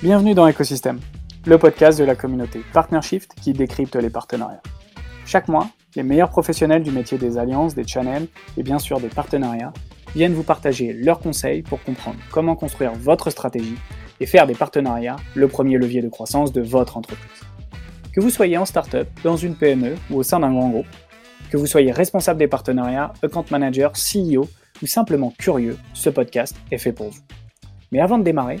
Bienvenue dans Ecosystem, le podcast de la communauté PartnerShift qui décrypte les partenariats. Chaque mois, les meilleurs professionnels du métier des alliances, des channels et bien sûr des partenariats viennent vous partager leurs conseils pour comprendre comment construire votre stratégie et faire des partenariats le premier levier de croissance de votre entreprise. Que vous soyez en startup, dans une PME ou au sein d'un grand groupe, que vous soyez responsable des partenariats, account manager, CEO ou simplement curieux, ce podcast est fait pour vous. Mais avant de démarrer,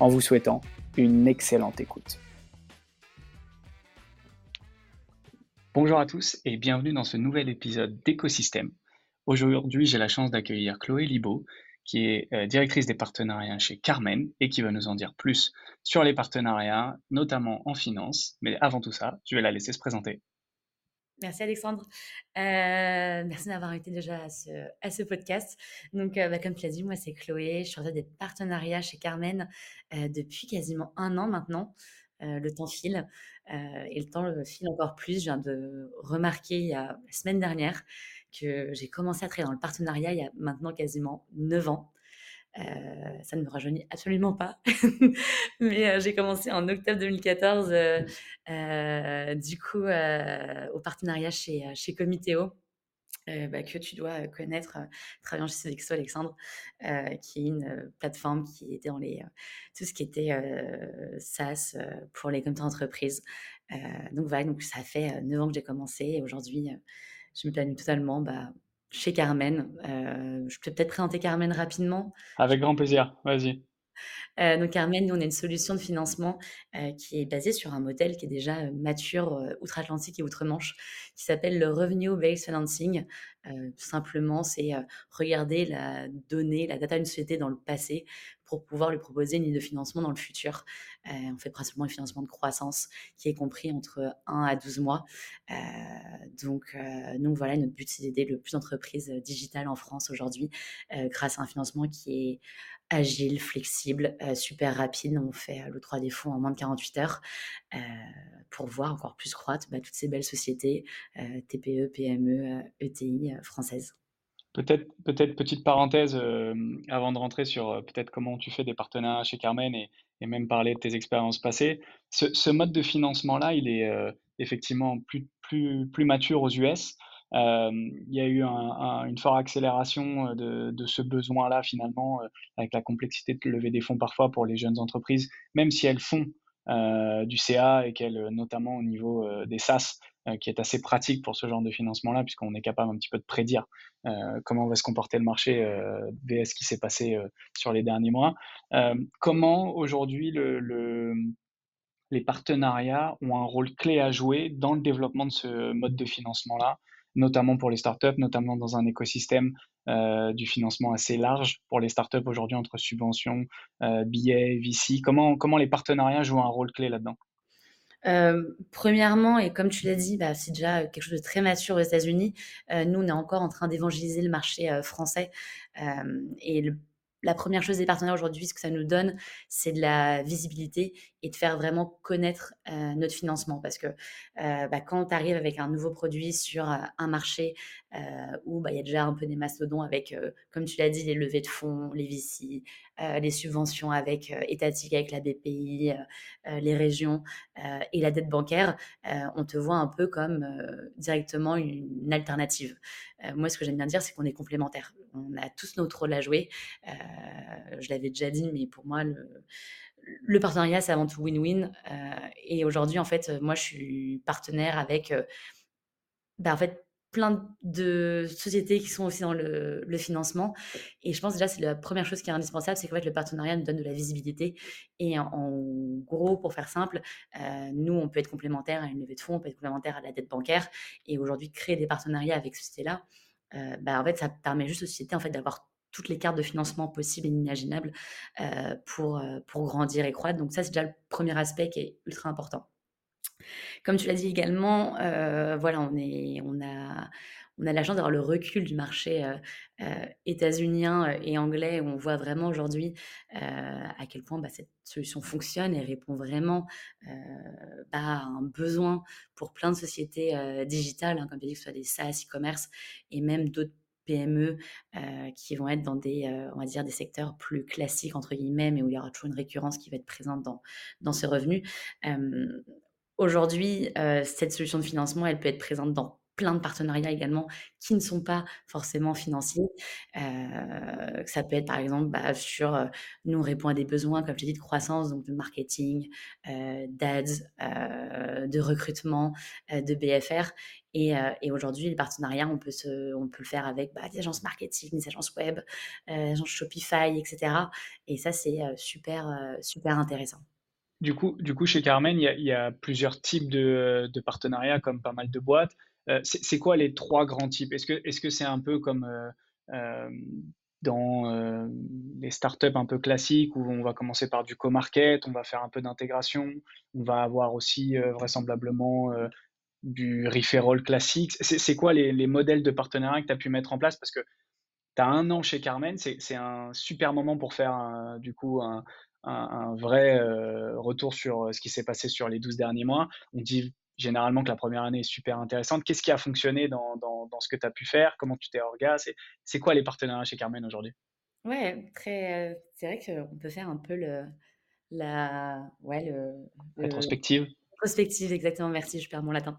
en vous souhaitant une excellente écoute. Bonjour à tous et bienvenue dans ce nouvel épisode d'Écosystème. Aujourd'hui, j'ai la chance d'accueillir Chloé Libaud, qui est euh, directrice des partenariats chez Carmen et qui va nous en dire plus sur les partenariats, notamment en finance. Mais avant tout ça, je vais la laisser se présenter. Merci Alexandre. Euh, merci d'avoir été déjà à ce, podcast. Donc, euh, bah, comme tu l'as dit, moi c'est Chloé. Je suis des partenariats chez Carmen euh, depuis quasiment un an maintenant. le temps file et le temps le file encore plus. Je viens de remarquer il y a, la semaine dernière que j'ai commencé à travailler dans le partenariat il y a maintenant quasiment 9 ans. Euh, ça ne me rajeunit absolument pas. Mais euh, j'ai commencé en octobre 2014, euh, du coup, au partenariat chez, chez Comitéo. Bah, que tu dois connaître, travaillant chez Sodexo, Alexandre, qui est une plateforme qui était dans les, tout ce qui était SaaS pour les comités d'entreprise. donc voilà, donc ça fait 9 ans que j'ai commencé et aujourd'hui, je me planifie totalement bah, chez Carmen. Euh, je peux peut-être présenter Carmen rapidement. Avec grand plaisir, vas-y. Euh, donc Carmen, nous, on a une solution de financement euh, qui est basée sur un modèle qui est déjà mature outre-Atlantique et outre-Manche, qui s'appelle le Revenue-Based Financing. simplement, c'est regarder la donnée, la data d'une société dans le passé pour pouvoir lui proposer une ligne de financement dans le futur. Euh, on fait principalement un financement de croissance qui est compris entre 1 à 12 mois. Euh, donc, euh, donc voilà, notre but c'est d'aider le plus d'entreprises digitales en France aujourd'hui grâce à un financement qui est agile, flexible, super rapide. On fait le 3D fonds en moins de 48 heures pour voir encore plus croître bah, toutes ces belles sociétés TPE, PME, ETI françaises. Peut-être, peut-être petite parenthèse euh, avant de rentrer sur euh, peut-être comment tu fais des partenariats chez Carmen et, même parler de tes expériences passées. Ce, ce mode de financement-là, il est euh, effectivement plus, plus, plus mature aux US. Il y a eu un, une forte accélération de, de ce besoin-là finalement, avec la complexité de lever des fonds parfois pour les jeunes entreprises, même si elles font du CA et qu'elles, notamment au niveau des SaaS, euh, qui est assez pratique pour ce genre de financement-là, puisqu'on est capable un petit peu de prédire euh, comment va se comporter le marché euh, VS qui s'est passé sur les derniers mois. comment aujourd'hui le, les partenariats ont un rôle clé à jouer dans le développement de ce mode de financement-là, notamment pour les startups, notamment dans un écosystème du financement assez large pour les startups aujourd'hui entre subventions, billets, VC. Comment, comment les partenariats jouent un rôle clé là-dedans? Euh, premièrement, et comme tu l'as dit, bah, c'est déjà quelque chose de très mature aux États-Unis. Euh, nous, on est encore en train d'évangéliser le marché euh, français. et la première chose des partenaires aujourd'hui, ce que ça nous donne, c'est de la visibilité et de faire vraiment connaître euh, notre financement. Parce que euh, bah, quand tu arrives avec un nouveau produit sur euh, un marché où bah, il y a déjà un peu des mastodons avec, comme tu l'as dit, les levées de fonds, les VC, les subventions avec étatiques avec la BPI, les régions et la dette bancaire, on te voit un peu comme directement une alternative. moi, ce que j'aime bien dire, c'est qu'on est complémentaires. On a tous notre rôle à jouer. je l'avais déjà dit, mais pour moi, le, partenariat, c'est avant tout win-win. et aujourd'hui, en fait, moi, je suis partenaire avec bah, en fait, plein de sociétés qui sont aussi dans le, financement. Et je pense déjà, c'est la première chose qui est indispensable, c'est qu'en fait, le partenariat nous donne de la visibilité. Et en, gros, pour faire simple, nous, on peut être complémentaire à une levée de fonds, on peut être complémentaire à la dette bancaire. Et aujourd'hui, créer des partenariats avec ces sociétés-là, bah, en fait, ça permet juste aux sociétés en fait, d'avoir toutes les cartes de financement possibles et inimaginables pour, pour grandir et croître. Donc ça, c'est déjà le premier aspect qui est ultra important. Comme tu l'as dit également, voilà, on, est, on, a, on a la chance d'avoir le recul du marché états-unien et anglais, où on voit vraiment aujourd'hui à quel point bah, cette solution fonctionne et répond vraiment bah, à un besoin pour plein de sociétés digitales, hein, comme tu dit, que ce soit des SaaS, e-commerce et même d'autres PME qui vont être dans des, on va dire, des secteurs plus classiques, entre guillemets, mais où il y aura toujours une récurrence qui va être présente dans, dans ce revenu. Aujourd'hui, cette solution de financement, elle peut être présente dans plein de partenariats également qui ne sont pas forcément financiers. Euh, ça peut être par exemple bah, sur, euh, nous on répond à des besoins, comme je l'ai dit, de croissance, donc de marketing, euh, d'ads, de recrutement, de BFR. Et, aujourd'hui, les partenariats, on peut, le faire avec bah, des agences marketing, des agences web, des agences Shopify, etc. Et ça, c'est super, super intéressant. Du coup, du coup, chez Carmen, il y a, plusieurs types de, partenariats, comme pas mal de boîtes. Euh, c'est quoi les trois grands types? Est-ce que c'est un peu comme euh, euh, dans les startups un peu classiques où on va commencer par du co-market, on va faire un peu d'intégration, on va avoir aussi vraisemblablement du referral classique? C'est quoi les, modèles de partenariat que tu as pu mettre en place? Parce que tu as un an chez Carmen, c'est un super moment pour faire du coup un, un vrai retour sur ce qui s'est passé sur les 12 derniers mois. On dit généralement que la première année est super intéressante. Qu'est-ce qui a fonctionné dans, ce que tu as pu faire? Comment tu t'es organisé C'est quoi les partenariats chez Carmen aujourd'hui? Ouais, très. Euh, c'est vrai qu'on peut faire un peu le, la, ouais, le, rétrospective. Rétrospective, exactement. Merci, je perds mon latin.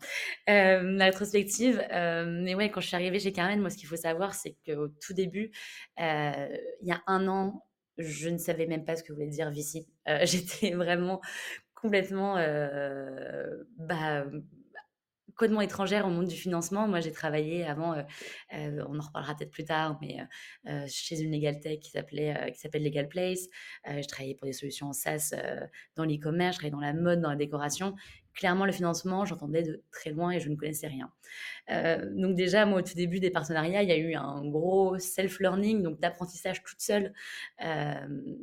Euh, la rétrospective. Euh, mais ouais, quand je suis arrivée chez Carmen, moi, ce qu'il faut savoir, c'est qu'au tout début, il y a un an, je ne savais même pas ce que voulait dire VC. J'étais vraiment complètement euh, bah, complètement étrangère au monde du financement. Moi, j'ai travaillé avant, on en reparlera peut-être plus tard, mais chez une legal tech qui s'appelait, qui s'appelle Legal Place. je travaillais pour des solutions en SaaS dans l'e-commerce, dans la mode, dans la décoration clairement, le financement, j'entendais de très loin et je ne connaissais rien. Euh, donc déjà, moi, au tout début des partenariats, il y a eu un gros self-learning, donc d'apprentissage toute seule euh,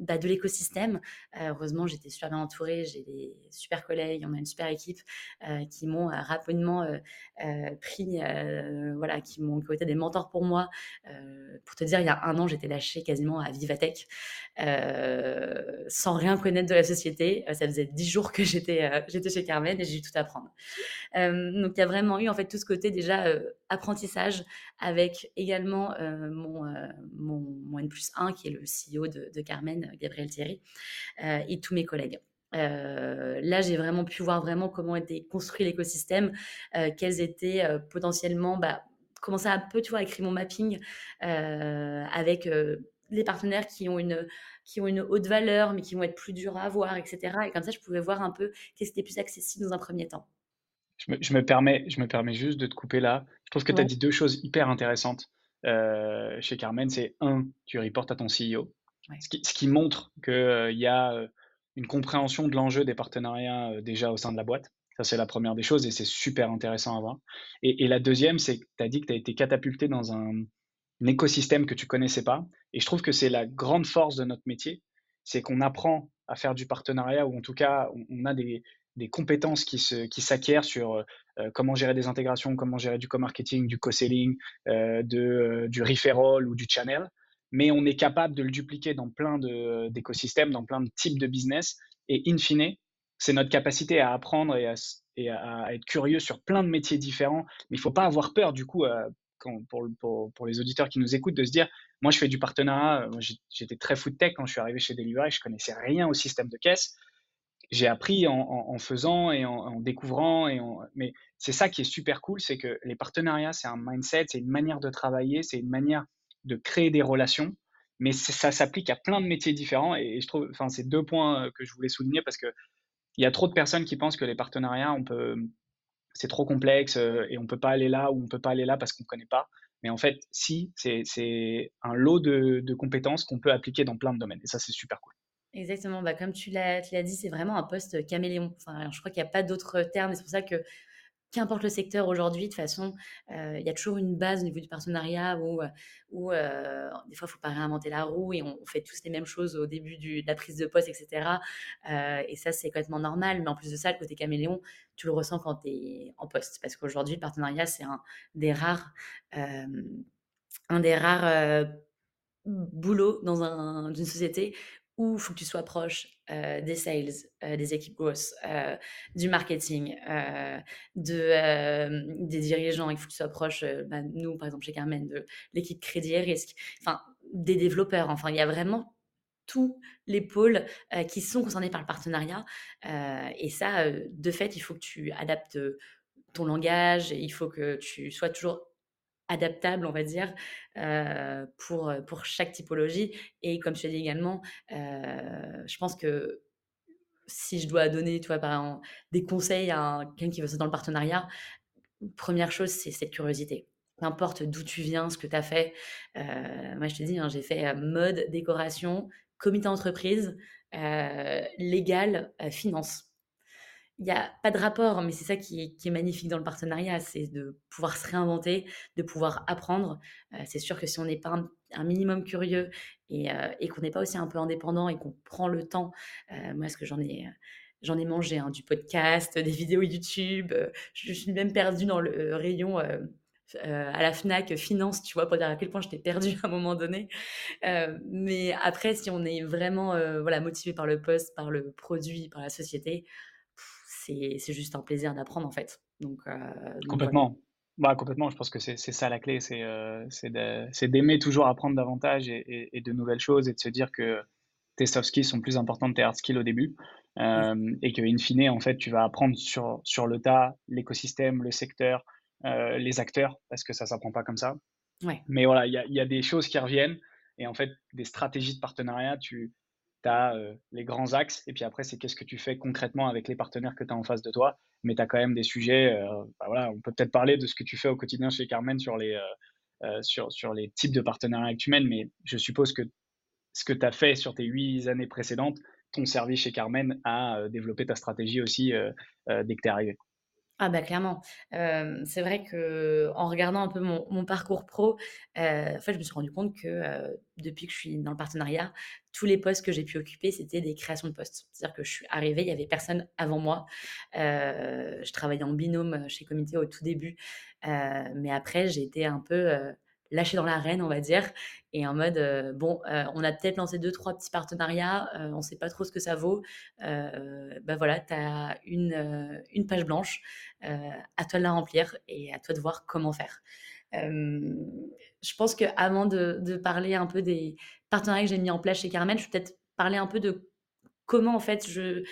bah, de l'écosystème. Euh, heureusement, j'étais super bien entourée, j'ai des super collègues, on a une super équipe qui m'ont rapidement pris, voilà, qui m'ont été des mentors pour moi. pour te dire, il y a un an, j'étais lâchée quasiment à Vivatech, sans rien connaître de la société. ça faisait dix jours que j'étais j'étais chez Carmen j'ai dû tout apprendre. Euh, donc il y a vraiment eu en fait tout ce côté déjà euh, apprentissage avec également euh, mon, mon, mon, N plus 1 qui est le CEO de, Carmen, Gabriel Thierry, et tous mes collègues. là, j'ai vraiment pu voir vraiment comment était construit l'écosystème, quels étaient potentiellement, bah, commencer un peu, tu vois, à écrire mon mapping avec les partenaires qui ont une qui ont une haute valeur, mais qui vont être plus durs à avoir, etc. Et comme ça, je pouvais voir un peu qu'est-ce qui était plus accessible dans un premier temps. Je me, permets, je me permets juste de te couper là. Je trouve que tu as dit deux choses hyper intéressantes euh, chez Carmen. C'est un, tu reportes à ton CEO, ce, qui, montre qu'il euh, y a euh, une compréhension de l'enjeu des partenariats déjà au sein de la boîte. Ça, c'est la première des choses et c'est super intéressant à voir. Et, et la deuxième, c'est que tu as dit que tu as été catapulté dans un, un écosystème que tu connaissais pas. Et je trouve que c'est la grande force de notre métier, c'est qu'on apprend à faire du partenariat ou en tout cas on, a des, compétences qui s'acquièrent sur euh, comment gérer des intégrations, comment gérer du co-marketing, du co-selling, euh, euh, du referral ou du channel. Mais on est capable de le dupliquer dans plein d'écosystèmes, dans plein de types de business. Et in fine, c'est notre capacité à apprendre et à, être curieux sur plein de métiers différents. Mais il faut pas avoir peur du coup pour, les auditeurs qui nous écoutent, de se dire, moi je fais du partenariat, euh, j'étais très foot tech quand je suis arrivé chez Delivery, je connaissais rien au système de caisse. J'ai appris en, faisant et en, découvrant, et mais c'est ça qui est super cool, c'est que les partenariats, c'est un mindset, c'est une manière de travailler, c'est une manière de créer des relations, mais ça s'applique à plein de métiers différents. Et, je trouve, enfin, c'est deux points euh, que je voulais souligner parce que il y a trop de personnes qui pensent que les partenariats, on peut, c'est trop complexe euh, et on peut pas aller là ou on peut pas aller là parce qu'on connaît pas. Mais en fait, si, c'est un lot de, compétences qu'on peut appliquer dans plein de domaines. Et ça, c'est super cool. Exactement. Bah, comme tu l'as dit, c'est vraiment un poste caméléon. Enfin, je crois qu'il n'y a pas d'autre terme. C'est pour ça que qu'importe le secteur aujourd'hui, de toute façon, il y a toujours une base au niveau du partenariat où, des fois, il faut pas réinventer la roue et on, fait tous les mêmes choses au début de la prise de poste, etc. et ça, c'est complètement normal. Mais en plus de ça, le côté caméléon, tu le ressens quand tu es en poste. Parce qu'aujourd'hui, le partenariat, c'est un des rares, un des rares boulots dans un, une société où il faut que tu sois proche euh, des sales, euh, des équipes grosses, euh, du marketing, de, des dirigeants. Il faut que tu sois proche, bah, nous, par exemple, chez Carmen, de l'équipe crédit et risque, enfin, des développeurs. Enfin, il y a vraiment tous les pôles qui sont concernés par le partenariat. et ça, de fait, il faut que tu adaptes ton langage, il faut que tu sois toujours adaptable, on va dire, euh, pour, pour chaque typologie. Et comme je t'ai dit également, euh, je pense que si je dois donner, des conseils à quelqu'un qui veut se dans le partenariat, première chose, c'est cette curiosité. N'importe d'où tu viens, ce que tu as fait. Euh, moi, je te dis, hein, j'ai fait mode, décoration, comité entreprise, légal, finance il n'y a pas de rapport, mais c'est ça qui est, magnifique dans le partenariat, c'est de pouvoir se réinventer, de pouvoir apprendre. Euh, c'est sûr que si on n'est pas un, minimum curieux et, euh, et qu'on n'est pas aussi un peu indépendant et qu'on prend le temps, euh, moi, ce que j'en ai, j'en ai mangé hein, du podcast, des vidéos YouTube, je, suis même perdue dans le rayon. à la FNAC finance, tu vois, pour dire à quel point je t'ai perdu à un moment donné. mais après, si on est vraiment voilà, motivé par le poste, par le produit, par la société, c'est juste un plaisir d'apprendre en fait. Donc, euh, complètement. Bah, complètement, je pense que c'est ça la clé, c'est euh, d'aimer toujours apprendre davantage et, de nouvelles choses et de se dire que tes soft skills sont plus importants que tes hard skills au début euh, et que in fine, en fait, tu vas apprendre sur, sur le tas l'écosystème, le secteur, euh, les acteurs, parce que ça ne s'apprend pas comme ça. Ouais. Mais voilà, il y a, y a, des choses qui reviennent et en fait, des stratégies de partenariat, tu, tu as les grands axes, et puis après, c'est qu'est-ce que tu fais concrètement avec les partenaires que tu as en face de toi. Mais tu as quand même des sujets, bah on peut peut-être parler de ce que tu fais au quotidien chez Carmen sur les, sur, sur les types de partenariats que tu mènes, mais je suppose que ce que tu as fait sur tes huit années précédentes, ton service chez Carmen a développé ta stratégie aussi dès que tu es arrivé. Ah bah clairement. c'est vrai que en regardant un peu mon parcours pro, je me suis rendu compte que, depuis que je suis dans le partenariat, tous les postes que j'ai pu occuper, c'était des créations de postes. C'est-à-dire que je suis arrivée, il y avait personne avant moi. je travaillais en binôme, chez Comité au tout début, mais après j'ai été un peu, lâché dans l'arène, on va dire, et en mode euh, bon, euh, on a peut-être lancé deux trois petits partenariats, euh, on sait pas trop ce que ça vaut. bah voilà, tu as une une page blanche, à toi de la remplir et à toi de voir comment faire. je pense que avant de, de, parler un peu des partenariats que j'ai mis en place chez Carmen, je vais peut-être parler un peu de comment en fait je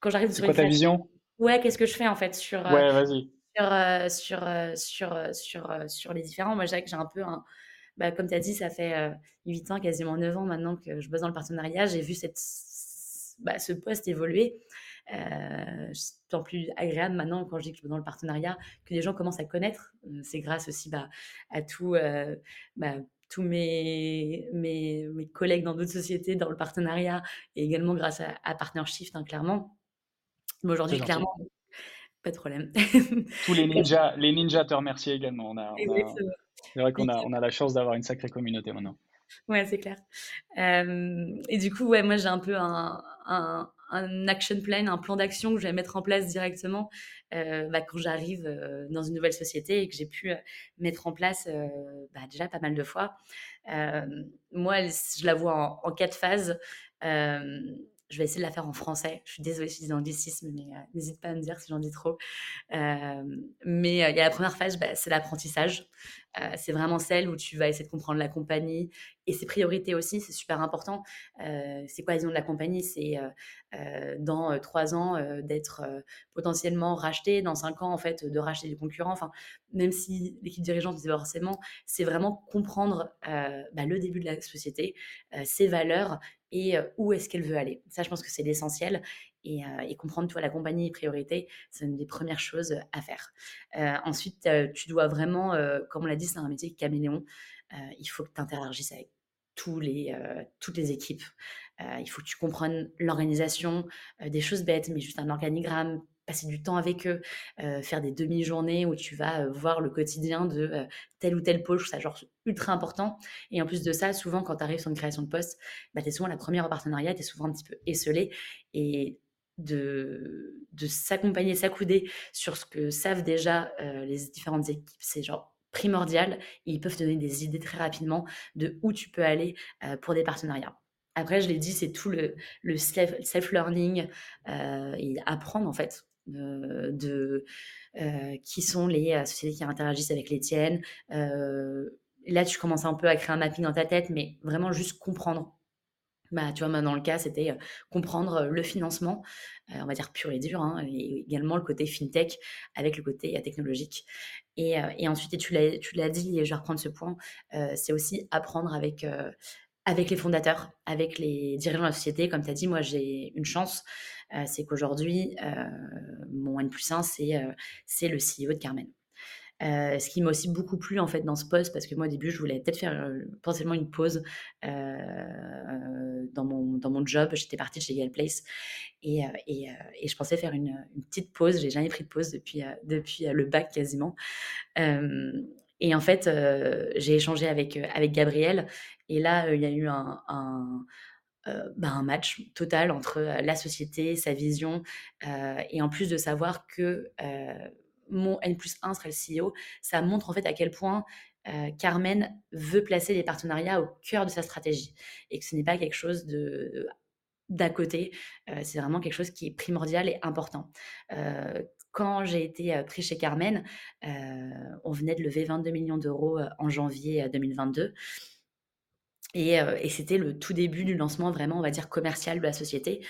quand j'arrive sur quoi ta vision? Ouais, qu'est-ce que je fais en fait sur Ouais, vas-y sur, euh, sur, euh, sur, euh, sur, sur les différents. Moi, j'ai un peu un. Bah, comme tu as dit, ça fait 8 ans, quasiment 9 ans maintenant que je bosse dans le partenariat. J'ai vu cette, bah, ce poste évoluer. c'est tant plus agréable maintenant quand je dis que je bosse dans le partenariat, que les gens commencent à connaître. C'est grâce aussi bah, à tout, bah, tous mes, mes, mes, collègues dans d'autres sociétés, dans le partenariat, et également grâce à, à Partnershift, hein, clairement. Mais aujourd'hui, clairement, pas de problème. Tous les ninjas, les ninjas te remercient également. On a, c'est vrai qu'on a, on a la chance d'avoir une sacrée communauté maintenant. Ouais, c'est clair. Euh, et du coup, ouais, moi j'ai un peu un, un, un, action plan, un plan d'action que je vais mettre en place directement euh, bah, quand j'arrive euh, dans une nouvelle société et que j'ai pu mettre en place bah, déjà pas mal de fois. moi, je la vois en, en quatre phases. Je vais essayer de la faire en français. Je suis désolée si je dis anglicisme, mais euh, n'hésite pas à me dire si j'en dis trop. Euh, mais euh, il y a la première phase, bah, c'est l'apprentissage. Euh, c'est vraiment celle où tu vas essayer de comprendre la compagnie et ses priorités aussi. C'est super important. Euh, c'est quoi la vision de la compagnie? C'est dans trois ans d'être potentiellement racheté, dans cinq ans en fait de racheter des concurrents. Enfin, même si l'équipe dirigeante disait forcément, c'est vraiment comprendre bah, le début de la société, ses valeurs et où est-ce qu'elle veut aller. Ça, je pense que c'est l'essentiel. Et, et, comprendre, toi, la compagnie et priorité, c'est une des premières choses à faire. Euh, ensuite, tu dois vraiment, comme on l'a dit, c'est un métier caméléon. il faut que tu interagisses avec tous les, toutes les équipes. il faut que tu comprennes l'organisation, des choses bêtes, mais juste un organigramme, passer du temps avec eux, faire des demi-journées où tu vas voir le quotidien de telle ou telle pôle, je trouve ça genre ultra important. Et en plus de ça, souvent quand tu arrives sur une création de poste, bah, tu es souvent la première au partenariat, tu es souvent un petit peu esselé. De, s'accompagner, s'accouder sur ce que savent déjà les différentes équipes, c'est genre primordial. ils peuvent te donner des idées très rapidement de où tu peux aller pour des partenariats. Après, je l'ai dit, c'est tout le, le self-learning et apprendre en fait de, euh, qui sont les euh, sociétés qui interagissent avec les tiennes. Euh, là, tu commences un peu à créer un mapping dans ta tête, mais vraiment juste comprendre. Bah, tu vois, dans le cas, c'était comprendre le financement, on va dire pur et dur, hein, et également le côté fintech avec le côté technologique. Et, ensuite, tu l'as dit, et je vais reprendre ce point, c'est aussi apprendre avec avec les fondateurs, avec les dirigeants de la société. Comme tu as dit, moi, j'ai une chance, c'est qu'aujourd'hui, mon N plus 1, euh, c'est le CEO de Carmen. Ce qui m'a aussi beaucoup plu en fait dans ce poste parce que moi au début je voulais peut-être faire potentiellement une pause dans, mon, dans mon job j'étais partie de chez Yale Place et, et, je pensais faire une, une petite pause j'ai jamais pris de pause depuis, depuis le bac quasiment et en fait, j'ai échangé avec, avec Gabriel. Et là, il y a eu un, un, bah, un match total entre la société, sa vision. et en plus de savoir que mon N plus 1 serait le CEO, ça montre en fait à quel point Carmen veut placer les partenariats au cœur de sa stratégie. Et que ce n'est pas quelque chose de d'à côté, c'est vraiment quelque chose qui est primordial et important quand j'ai été pris chez Carmen, on venait de lever 22 millions d'euros en janvier 2022. Et, c'était le tout début du lancement vraiment, on va dire, commercial de la société.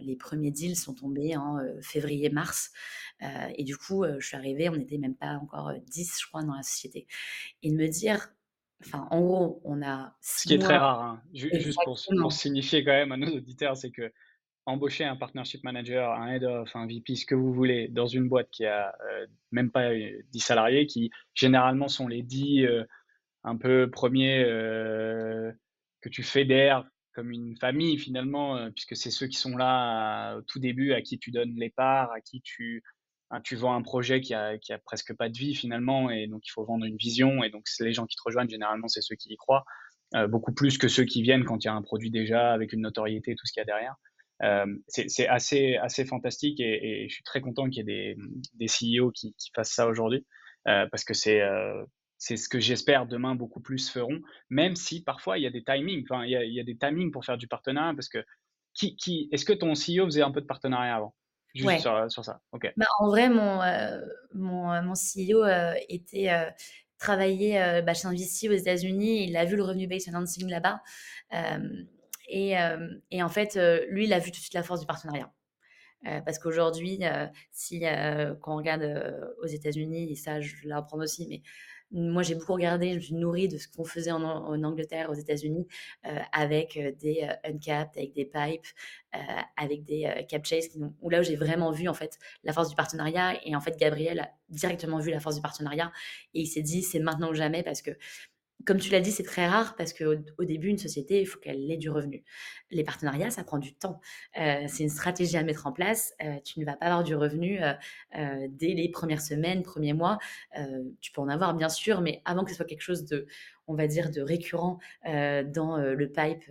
les premiers deals sont tombés en février-mars. et du coup, je suis arrivée, on n'était même pas encore 10, je crois, dans la société. Et de me dire, enfin, en gros, on a... Ce qui est très rare, hein. juste pour, pour, signifier quand même à nos auditeurs, c'est que embaucher un partnership manager, un head of, un VP, ce que vous voulez, dans une boîte qui a euh, même pas 10 euh, salariés, qui généralement sont les 10 euh, un peu premiers que tu fédères comme une famille finalement, puisque c'est ceux qui sont là au tout début, à qui tu donnes les parts, à qui tu, hein, tu vends un projet qui a, qui a presque pas de vie finalement, et donc il faut vendre une vision, et donc les gens qui te rejoignent, généralement, c'est ceux qui y croient. beaucoup plus que ceux qui viennent quand il y a un produit déjà avec une notoriété, tout ce qu'il y a derrière. Euh, c'est assez, assez fantastique et, je suis très content qu'il y ait des, des CEO qui, qui fassent ça aujourd'hui euh, parce que c'est euh, c'est ce que j'espère demain beaucoup plus feront, même si parfois il y a des timings, enfin il y a, il y a des timings pour faire du partenariat parce que qui, qui est-ce que ton CEO faisait un peu de partenariat avant? Juste sur, sur, ça. ok Bah, en vrai, mon, mon, mon, CEO était travaillé bah, chez un VC aux États-Unis. Il a vu le revenu based financing là-bas. Et, euh, et en fait, euh, lui, il a vu tout de suite la force du partenariat. Euh, parce qu'aujourd'hui, si quand on regarde aux États-Unis, et ça, je l'apprends aussi, mais moi, j'ai beaucoup regardé, je me suis nourrie de ce qu'on faisait en, Angleterre, aux États-Unis, avec des uncapped, avec des pipes, avec des cap chase, où là j'ai vraiment vu en fait la force du partenariat. Et en fait, Gabriel a directement vu la force du partenariat et il s'est dit c'est maintenant ou jamais parce que comme tu l'as dit, c'est très rare parce qu'au au début, une société, il faut qu'elle ait du revenu. Les partenariats, ça prend du temps. Euh, c'est une stratégie à mettre en place. Euh, tu ne vas pas avoir du revenu euh, dès les premières semaines, premiers mois. tu peux en avoir, bien sûr, mais avant que ce soit quelque chose de, on va dire, de récurrent dans le pipe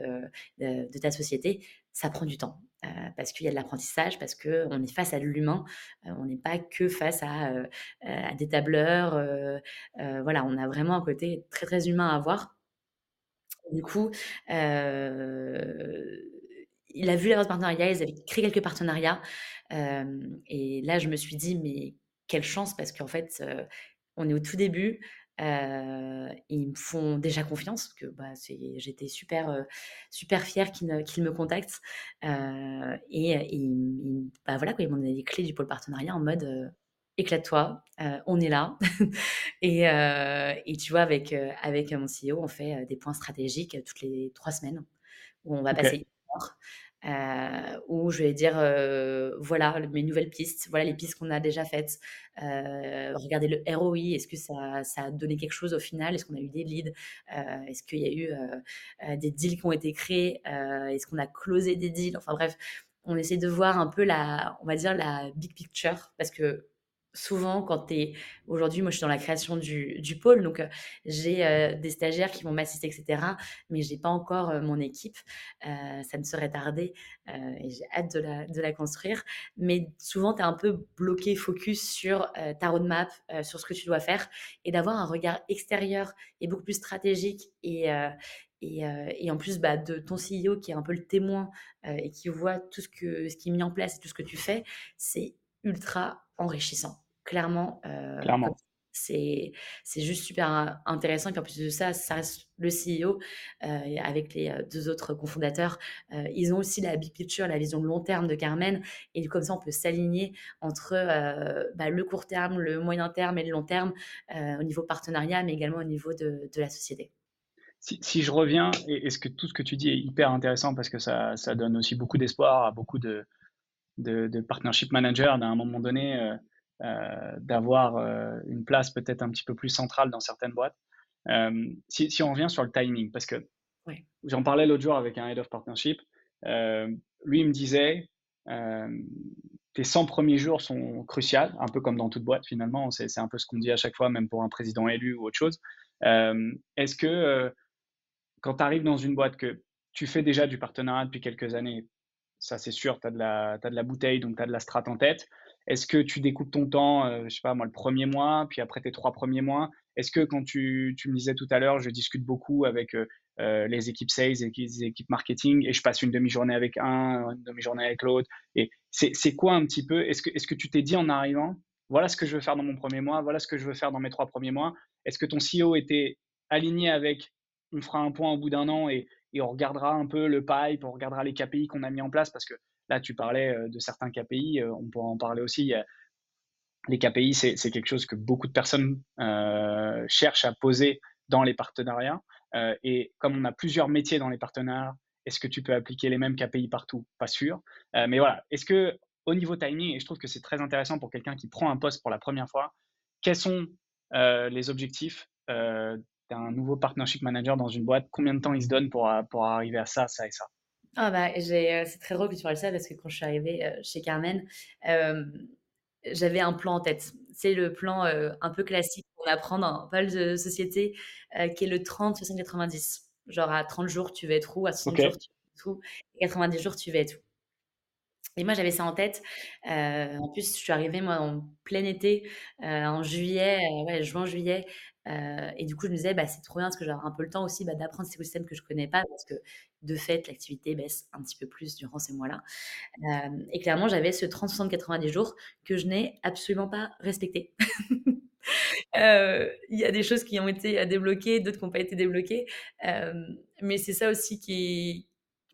de, ta société, ça prend du temps. Euh, parce qu'il y a de l'apprentissage, parce qu'on est face à l'humain, euh, on n'est pas que face à, euh, des tableurs. voilà, on a vraiment un côté très très humain à voir. Du coup, il a vu la partenariat, ils avaient créé quelques partenariats. et là, je me suis dit, mais quelle chance, parce qu'en fait, on est au tout début. Euh, ils me font déjà confiance, que bah, j'étais super, euh, super fière qu'ils me contactent. Euh, et, et bah, voilà, quoi, ils m'ont donné les clés du pôle partenariat en mode éclate-toi, on est là. et, et, tu vois, avec, avec mon CEO, on fait des points stratégiques toutes les trois semaines où on va passer une heure euh, où je vais dire euh, voilà mes nouvelles pistes, voilà les pistes qu'on a déjà faites. Euh, regardez le ROI, est-ce que ça, ça, a donné quelque chose au final? Est-ce qu'on a eu des leads? Euh, Est-ce qu'il y a eu euh, des deals qui ont été créés? Est-ce qu'on a closé des deals? Enfin bref, on essaie de voir un peu la, on va dire la big picture parce que souvent, quand tu es. Aujourd'hui, moi, je suis dans la création du, pôle, donc euh, j'ai euh, des stagiaires qui vont m'assister, etc. Mais j'ai pas encore euh, mon équipe. ça ne serait tardé et j'ai hâte de la, construire. Mais souvent, tu es un peu bloqué, focus sur ta roadmap, sur ce que tu dois faire et d'avoir un regard extérieur et beaucoup plus stratégique et. En plus bah, de ton CEO qui est un peu le témoin et qui voit tout ce, ce qui est mis en place et tout ce que tu fais, c'est ultra enrichissant. Clairement, euh, Clairement. c'est juste super intéressant. Et puis en plus de ça, ça reste le CEO euh, avec les euh, deux autres cofondateurs. ils ont aussi la big picture, la vision de long terme de Carmen. Et comme ça, on peut s'aligner entre bah, le court terme, le moyen terme et le long terme au niveau partenariat, mais également au niveau de, de la société. Si, si, je reviens, et, ce que tout ce que tu dis est hyper intéressant parce que ça, ça donne aussi beaucoup d'espoir à beaucoup de, de, partnership manager d'un moment donné, d'avoir euh, une place peut-être un petit peu plus centrale dans certaines boîtes. Si, si, on revient sur le timing, parce que j'en parlais l'autre jour avec un head of partnership, lui il me disait, tes 100 premiers jours sont cruciaux, un peu comme dans toute boîte finalement, c'est un peu ce qu'on dit à chaque fois, même pour un président élu ou autre chose. Est-ce que quand tu arrives dans une boîte que tu fais déjà du partenariat depuis quelques années, ça c'est sûr, tu as, de la, de la bouteille, donc tu as de la strate en tête. Est-ce que tu découpes ton temps, euh, je sais pas moi, le premier mois, puis après tes trois premiers mois? Est-ce que quand tu, tu, me disais tout à l'heure, je discute beaucoup avec les équipes sales, les équipes marketing, et je passe une demi-journée avec un, une demi-journée avec l'autre Et c'est quoi un petit peu? Est-ce que, est que tu t'es dit en arrivant, voilà ce que je veux faire dans mon premier mois, voilà ce que je veux faire dans mes trois premiers mois Est-ce que ton CEO était aligné avec on fera un point au bout d'un an et, et on regardera un peu le pipe, on regardera les KPI qu'on a mis en place? Parce que là, tu parlais euh, de certains KPI, euh, on pourra en parler aussi. Les KPI, c'est quelque chose que beaucoup de personnes euh, cherchent à poser dans les partenariats. et comme on a plusieurs métiers dans les partenariats, est-ce que tu peux appliquer les mêmes KPI partout? Pas sûr. mais voilà, est-ce que au niveau timing, et je trouve que c'est très intéressant pour quelqu'un qui prend un poste pour la première fois, quels sont les objectifs un nouveau partnership manager dans une boîte, combien de temps il se donne pour, pour arriver à ça, ça et ça? Ah bah, euh, c'est très drôle que tu parles de ça parce que quand je suis arrivée euh, chez Carmen, j'avais un plan en tête. C'est le plan un peu classique qu'on apprend dans pas mal de sociétés, qui est le 30, 60, 90. Genre à 30 jours, tu vas être où, à 60 jours, tu vas être où, et 90 jours, tu vas être où? Et moi, j'avais ça en tête. en plus, je suis arrivée, moi, en plein été, en juillet, ouais, juin, juillet. Euh, et du coup, je me disais, bah, c'est trop bien parce que j'ai un peu le temps aussi bah, d'apprendre ces systèmes que je connais pas parce que de fait, l'activité baisse un petit peu plus durant ces mois-là. Euh, et clairement, j'avais ce 30, 60, 90 jours que je n'ai absolument pas respecté. Euh, il y a des choses qui ont été débloquées, d'autres qui n'ont pas été débloquées. mais c'est ça aussi qui,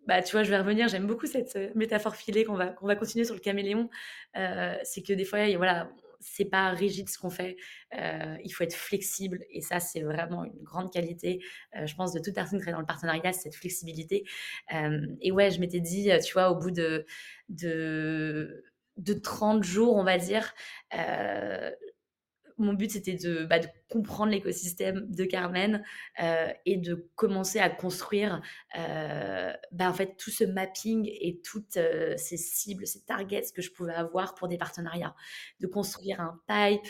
bah, tu vois, je vais revenir. J'aime beaucoup cette métaphore filée qu'on va, qu'on va continuer sur le caméléon. c'est que des fois, voilà, c'est pas rigide ce qu'on fait. Euh, il faut être flexible et ça, c'est vraiment une grande qualité, euh, je pense, de toute personne qui est dans le partenariat, cette flexibilité. Euh, et ouais, je m'étais dit, tu vois, au bout de, de, de 30 jours, on va dire, mon but, c'était de, bah, de, comprendre l'écosystème de Carmen euh, et de commencer à construire euh, bah, en fait, tout ce mapping et toutes euh, ces cibles, ces targets que je pouvais avoir pour des partenariats. De construire un pipe,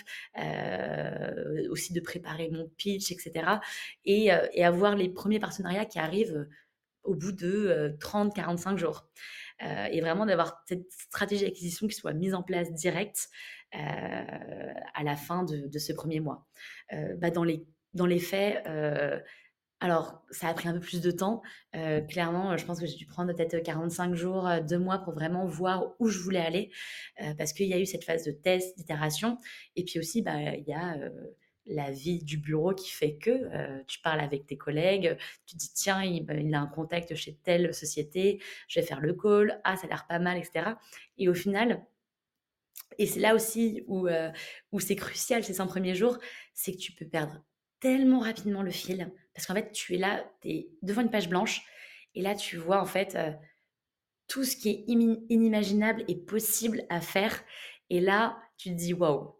aussi de préparer mon pitch, etc. Et, et, avoir les premiers partenariats qui arrivent au bout de 30-45 jours. et vraiment d'avoir cette stratégie d'acquisition qui soit mise en place directe à la fin de, ce premier mois. Euh, bah, dans, les, dans les faits, euh, alors, ça a pris un peu plus de temps. clairement, je pense que j'ai dû prendre peut-être 45 jours, deux mois pour vraiment voir où je voulais aller, parce qu'il y a eu cette phase de test, d'itération, et puis aussi, bah, il y a la vie du bureau qui fait que tu parles avec tes collègues, tu dis tiens, il, il, a un contact chez telle société, je vais faire le call, ah, ça a l'air pas mal, etc. Et au final, et c'est là aussi où, euh, où c'est crucial ces 100 premiers jours, c'est que tu peux perdre tellement rapidement le fil. Parce qu'en fait, tu es là, tu es devant une page blanche, et là, tu vois en fait euh, tout ce qui est inimaginable et possible à faire. Et là, tu te dis, waouh,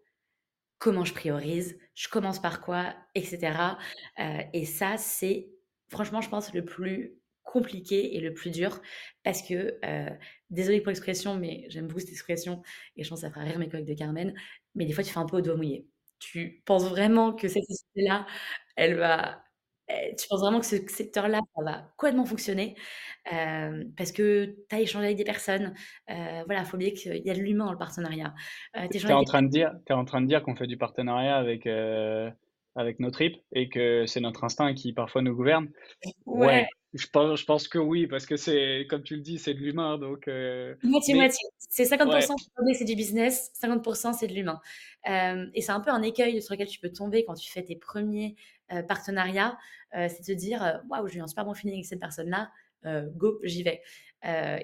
comment je priorise, je commence par quoi, etc. Euh, et ça, c'est franchement, je pense, le plus compliqué et le plus dur parce que, euh, désolée pour l'expression, mais j'aime beaucoup cette expression et je pense que ça fera rire mes collègues de Carmen, mais des fois tu fais un peu au doigt mouillé. Tu penses vraiment que cette société-là, elle va eh, tu penses vraiment que ce secteur-là, ça va complètement fonctionner, euh, parce que tu as échangé avec des personnes, voilà, faut oublier qu'il y a de l'humain dans le partenariat. Tu es en train de dire tu en train de dire qu'on fait du partenariat avec, avec nos tripes et que c'est notre instinct qui parfois nous gouverne? Ouais. Ouais, je pense je pense que oui, parce que c'est comme tu le dis, c'est de l'humain donc mais Moitié-moitié. C'est 50 ouais. c'est du business, 50% c'est de l'humain. Hem et c'est un peu un écueil sur lequel tu peux tomber quand tu fais tes premiers ers partenariats, c'est de te dire, «Waouh, j'ai eu un super bon feeling avec cette personne-là, go, j'y vais».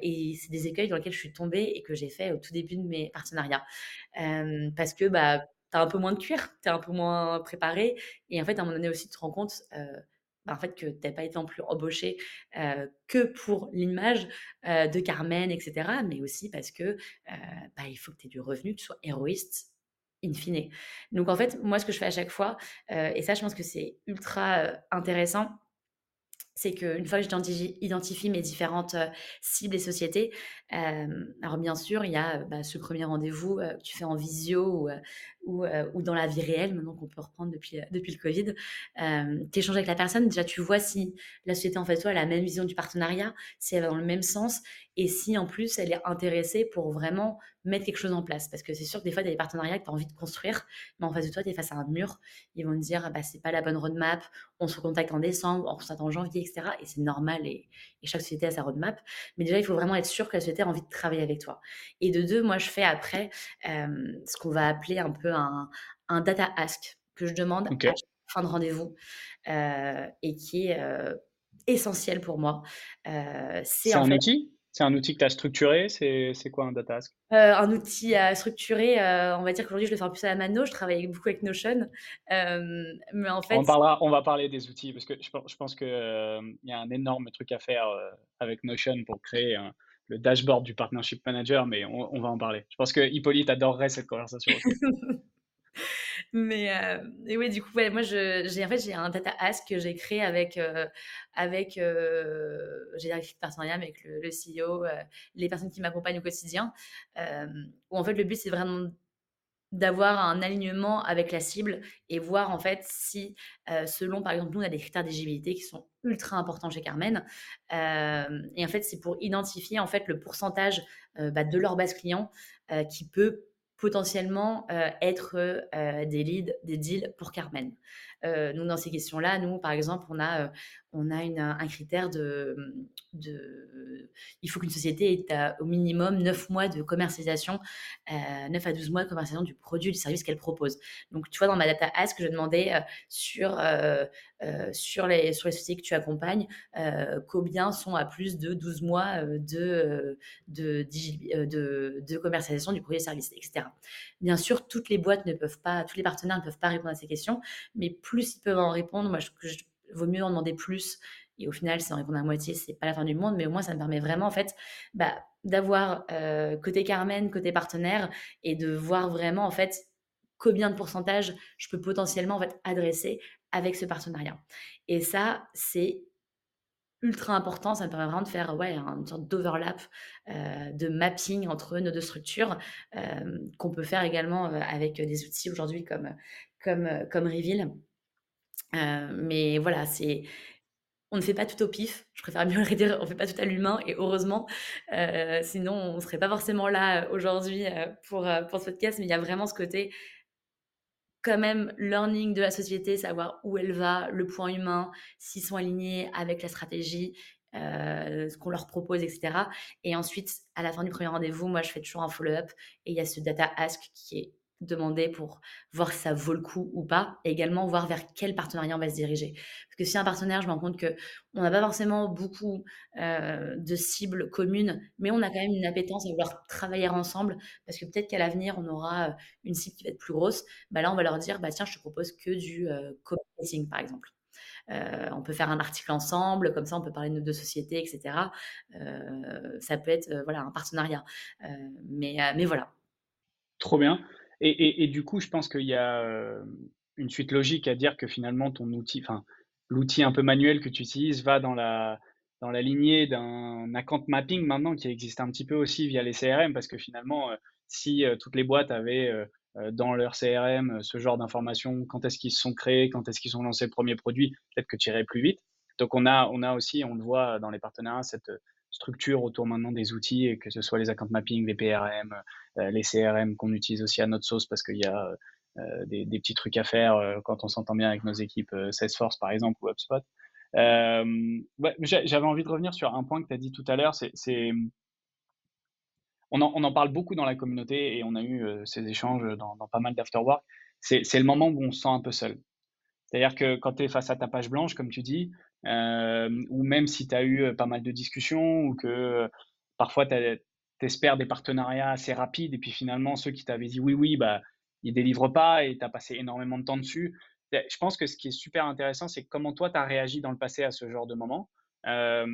Et c'est des écueils dans lesquels je suis tombée et que j'ai fait au tout début de mes partenariats. Parce que, bah, tu as un peu moins de cuir, tu es un peu moins préparé et en fait, à un moment donné aussi, tu te rends compte, heu, bah, en fait, que tu as pas été non plus embauché, heu, que pour l'image, heu, de Carmen et cetera, mais aussi parce que, bah, il faut que tu aies du revenu, que tu sois héroïste in fine. Donc en fait, moi, ce que je fais à chaque fois, et ça, je pense que c'est ultra, intéressant, c'est qu'une fois que j'identifie identifie mes différentes, cibles et sociétés, alors bien sûr, il y a, bah, ce 1er rendez-vous, que tu fais en visio ou heu, ou dans la vie réelle maintenant qu'on peut reprendre depuis, heu, depuis le covid. Hem, tu échanges avec la personne, déjà tu vois si la société en de toi a la même vision du partenariat, si elle va dans le même sens et si en plus elle est intéressée pour vraiment mettre quelque chose en place. Parce que c'est sûr que des fois, tu as des partenariats que tu as envie de construire, mais en face de toi, tu es face à un mur. Ils vont te dire: «Bah, c'est pas la bonne roadmap, on se recontacte en décembre, on se en janvier» et cetera et c'est normal et chaque société a sa roadmap. Mais déjà, il faut vraiment être sûr que la société a envie de travailler avec toi et de 2, moi, je fais après, hem, ce qu'on va appeler un peu un un data ask que je demande à OK. chaque fin de rendez-vous, heu et qui est, heu, essentiel pour moi. Heu, c'est en un fait outil? C'est un outil que tu as structuré? C'est quoi un data ask? Un outil à structurer, on va dire qu'aujourd'hui, je le fais peu plus à la mano, je travaille beaucoup avec Notion, mais en On fait parlera on va parler des outils parce que je je pense que, hem, il y a un énorme truc à faire, avec Notion pour créer un le dashboard du partnership manager, mais on va en parler. Je pense que Hippolyte adorerait cette conversation. Mais heu, mais oui, du coup, moi, j'ai en fait, un data ask que j'ai créé avec, heu, avec, heu, j'ai avec le le CEO, les personnes qui m'accompagnent au quotidien, où en fait, le but, c'est vraiment d'avoir un alignement avec la cible et voir en fait si, selon par exemple, nous, on a des critères d'éligibilité qui sont ultra importants chez Carmen, et en fait, c'est pour identifier en fait le pourcentage, bah, de leur base client, qui peut potentiellement, être, des leads, des deals pour Carmen. Donc dans ces questions-là, nous, par exemple, on a, heu, on a un critère de, il faut qu'une société ait à au minimum 9 mois de commercialisation, heu, 9 à 12 mois de commercialisation du produit du service qu'elle propose. Donc tu vois, dans ma data ask, je demandais, sur, sur les sur les sociétés que tu accompagnes, combien sont à plus de 12 mois, de, de commercialisation du produit et service et cetera. Bien sûr, toutes les boîtes ne peuvent pas tous les partenaires ne peuvent pas répondre à ces questions, mais plus ils peuvent en répondre, moi, je je vaut mieux en demander plus et au final, si en répondent à moitié, c'est pas la fin du monde, mais au moins, ça me permet vraiment, en fait, bah, d'avoir, heu, côté Carmen, côté partenaire et de voir vraiment, en fait, combien de pourcentage je peux potentiellement, en fait, adresser avec ce partenariat et ça, c'est ultra important. Ça me permet vraiment de faire, ouais, un une sorte d'overlap, heu, de mapping entre nos 2 structures, hem, qu'on peut faire également, avec des outils aujourd'hui comme, comme, comme Reveal. Heu, mais voilà, c'est on ne fait pas tout au pif. Je préfère mieux le dire, on fait pas tout à l'humain et heureusement, heu, sinon on serait pas forcément là, heu, aujourd'hui, pour, pour ce podcast, mais il y a vraiment ce côté quand même learning de la société, savoir où elle va, le point humain, s'ils sont alignés avec la stratégie, ce qu'on leur propose et cetera et ensuite, à la fin du 1er rendez-vous, moi, je fais toujours un follow-up et il y a ce data ask qui est demandé pour voir si ça vaut le coup ou pas et également voir vers quel partenariat on va se diriger. Parce que si un partenaire, je me rends compte qu'on n'a pas forcément beaucoup, heu, de cibles communes, mais on a quand même une appétence à vouloir travailler ensemble parce que peut-être qu'à l'avenir, on aura, heu, une cible qui va être plus grosse, bah, là, on va leur dire: «Bah, tiens, je te propose que du, heu, copywriting», par exemple. Heu, on peut faire un article ensemble, comme ça, on peut parler de nos 2 sociétés et cetera. Heu, ça peut être, voilà, un partenariat, mais mais voilà. Trop bien et du coup, je pense qu'il y a, hem, une suite logique à dire que finalement ton outil, enfin, l'outil un peu manuel que tu utilises va dans la dans la lignée d'un account mapping maintenant qui existe un petit peu aussi via les CRM parce que finalement, si toutes les boîtes avaient dans leur CRM ce genre d'informations, quand est-ce qu'ils se sont créés, quand est-ce qu'ils ont lancé le premier produit, peut-être que tu irais plus vite. Donc on a, on a aussi, on le voit dans les partenariats, cette structure autour maintenant des outils, que ce soit les account mapping, les PRM, les CRM qu'on utilise aussi à notre sauce parce qu'il y a des, des, petits trucs à faire quand on s'entend bien avec nos équipes Salesforce par exemple ou HubSpot. Euh, J'avais envie de revenir sur un point que tu as dit tout à l'heure. C'est, on, en, parle beaucoup dans la communauté et on a eu euh, ces échanges dans, dans pas mal d'afterwork. C'est le moment où on se sent un peu seul. C'est-à-dire que quand tu es face à ta page blanche, comme tu dis, euh, ou même si tu as eu euh, pas mal de discussions, ou que euh, parfois tu espères des partenariats assez rapides, et puis finalement ceux qui t'avaient dit oui, oui, bah, ils délivrent pas, et tu as passé énormément de temps dessus, je pense que ce qui est super intéressant, c'est comment toi, tu as réagi dans le passé à ce genre de moment. Euh,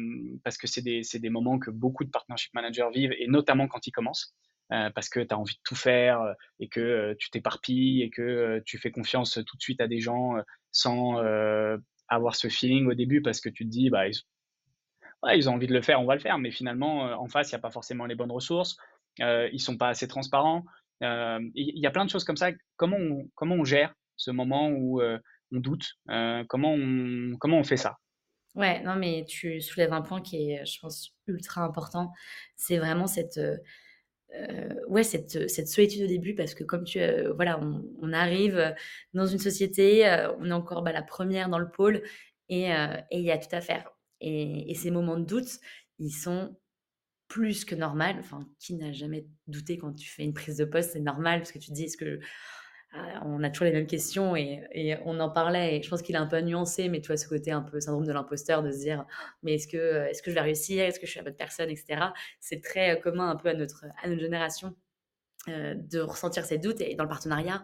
parce que c'est des, des, moments que beaucoup de partnership managers vivent, et notamment quand ils commencent. Euh, parce que tu as envie de tout faire euh, et que euh, tu t'éparpilles et que tu fais confiance tout de suite à des gens sans avoir ce feeling au début parce que tu te dis, bah, ils, ont envie de le faire, on va le faire, mais finalement, en face, il n'y a pas forcément les bonnes ressources, ils sont pas assez transparents. Il y a plein de choses comme ça. Comment on, comment on gère ce moment où euh, on doute euh, comment, on, comment on fait ça? Ouais, non, mais tu soulèves un point qui est, je pense, ultra important. C'est vraiment cette, euh, ouais, cette, cette, solitude au début, parce que comme tu, voilà, on, arrive dans une société, on est encore bah, la première dans le pôle, et il y a tout à faire. Et, ces moments de doute, ils sont plus que normal. Enfin, qui n'a jamais douté quand tu fais une prise de poste, c'est normal, parce que tu te dis, est-ce que on a toujours les mêmes questions et, on en parlait je pense qu'il est un peu nuancé, mais tu vois ce côté un peu syndrome de l'imposteur de se dire mais est-ce que, est-ce que je vais réussir, est-ce que je suis la bonne personne, etc. C'est très euh, commun un peu à notre, à notre génération euh, de ressentir ces doutes et dans le partenariat,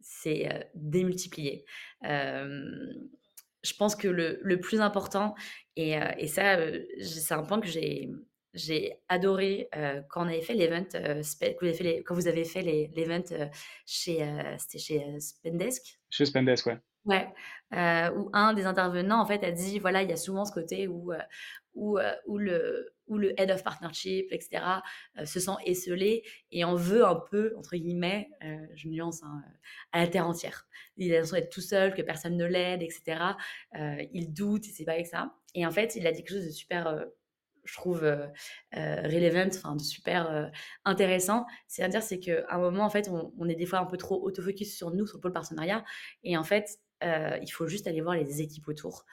c'est euh, démultiplié. je pense que le, plus important, et, et ça, c'est un point que j'ai j'ai adoré euh, quand on avait fait l'event, euh, quand vous avez fait l'event euh, chez, c'était chez Spendesk. Chez Spendesk, ouais. Ouais, où un des intervenants en fait a dit voilà il y a souvent ce côté où où, où le où le head of partnership etc se sent esselé et en veut un peu entre guillemets je nuance hein, à la terre entière. Il a l'impression d'être tout seul, que personne ne l'aide etc. il doute, il sait pas avec ça. Et en fait il a dit quelque chose de super je trouve euh, euh, relevant, enfin de super euh, intéressant. C'est-à-dire, c'est qu'à un moment, en fait, on, est des fois un peu trop autofocus sur nous, sur le pôle partenariat, et en fait, il faut juste aller voir les équipes autour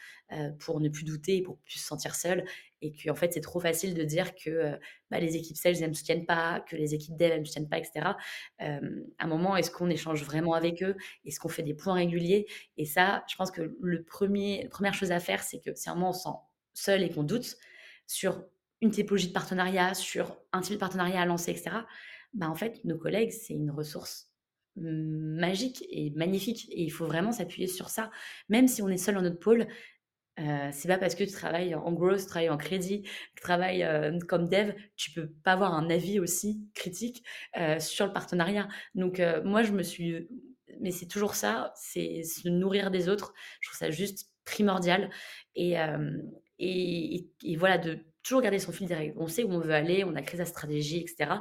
pour ne plus douter, pour plus se sentir seul, et que en fait, c'est trop facile de dire que bah, les équipes sales ne me soutiennent pas, que les équipes dev ne me soutiennent pas, etc. à un moment, est-ce qu'on échange vraiment avec eux? Est-ce qu'on fait des points réguliers? Et ça, je pense que le premier, première chose à faire, c'est que si un moment on se sent seul et qu'on doute, sur une typologie de partenariat, sur un type de partenariat à lancer, etc., bah en fait, nos collègues, c'est une ressource magique et magnifique. Et il faut vraiment s'appuyer sur ça. Même si on est seul dans notre pôle, euh, c'est pas parce que tu travailles en growth, tu travailles en crédit, tu travailles euh, comme dev, tu peux pas avoir un avis aussi critique euh, sur le partenariat. Donc euh, moi, je me suis... Mais c'est toujours ça, c'est se nourrir des autres. Je trouve ça juste primordial. Et, et, voilà, de toujours garder son fil direct. On sait où on veut aller, on a créé sa stratégie, etc.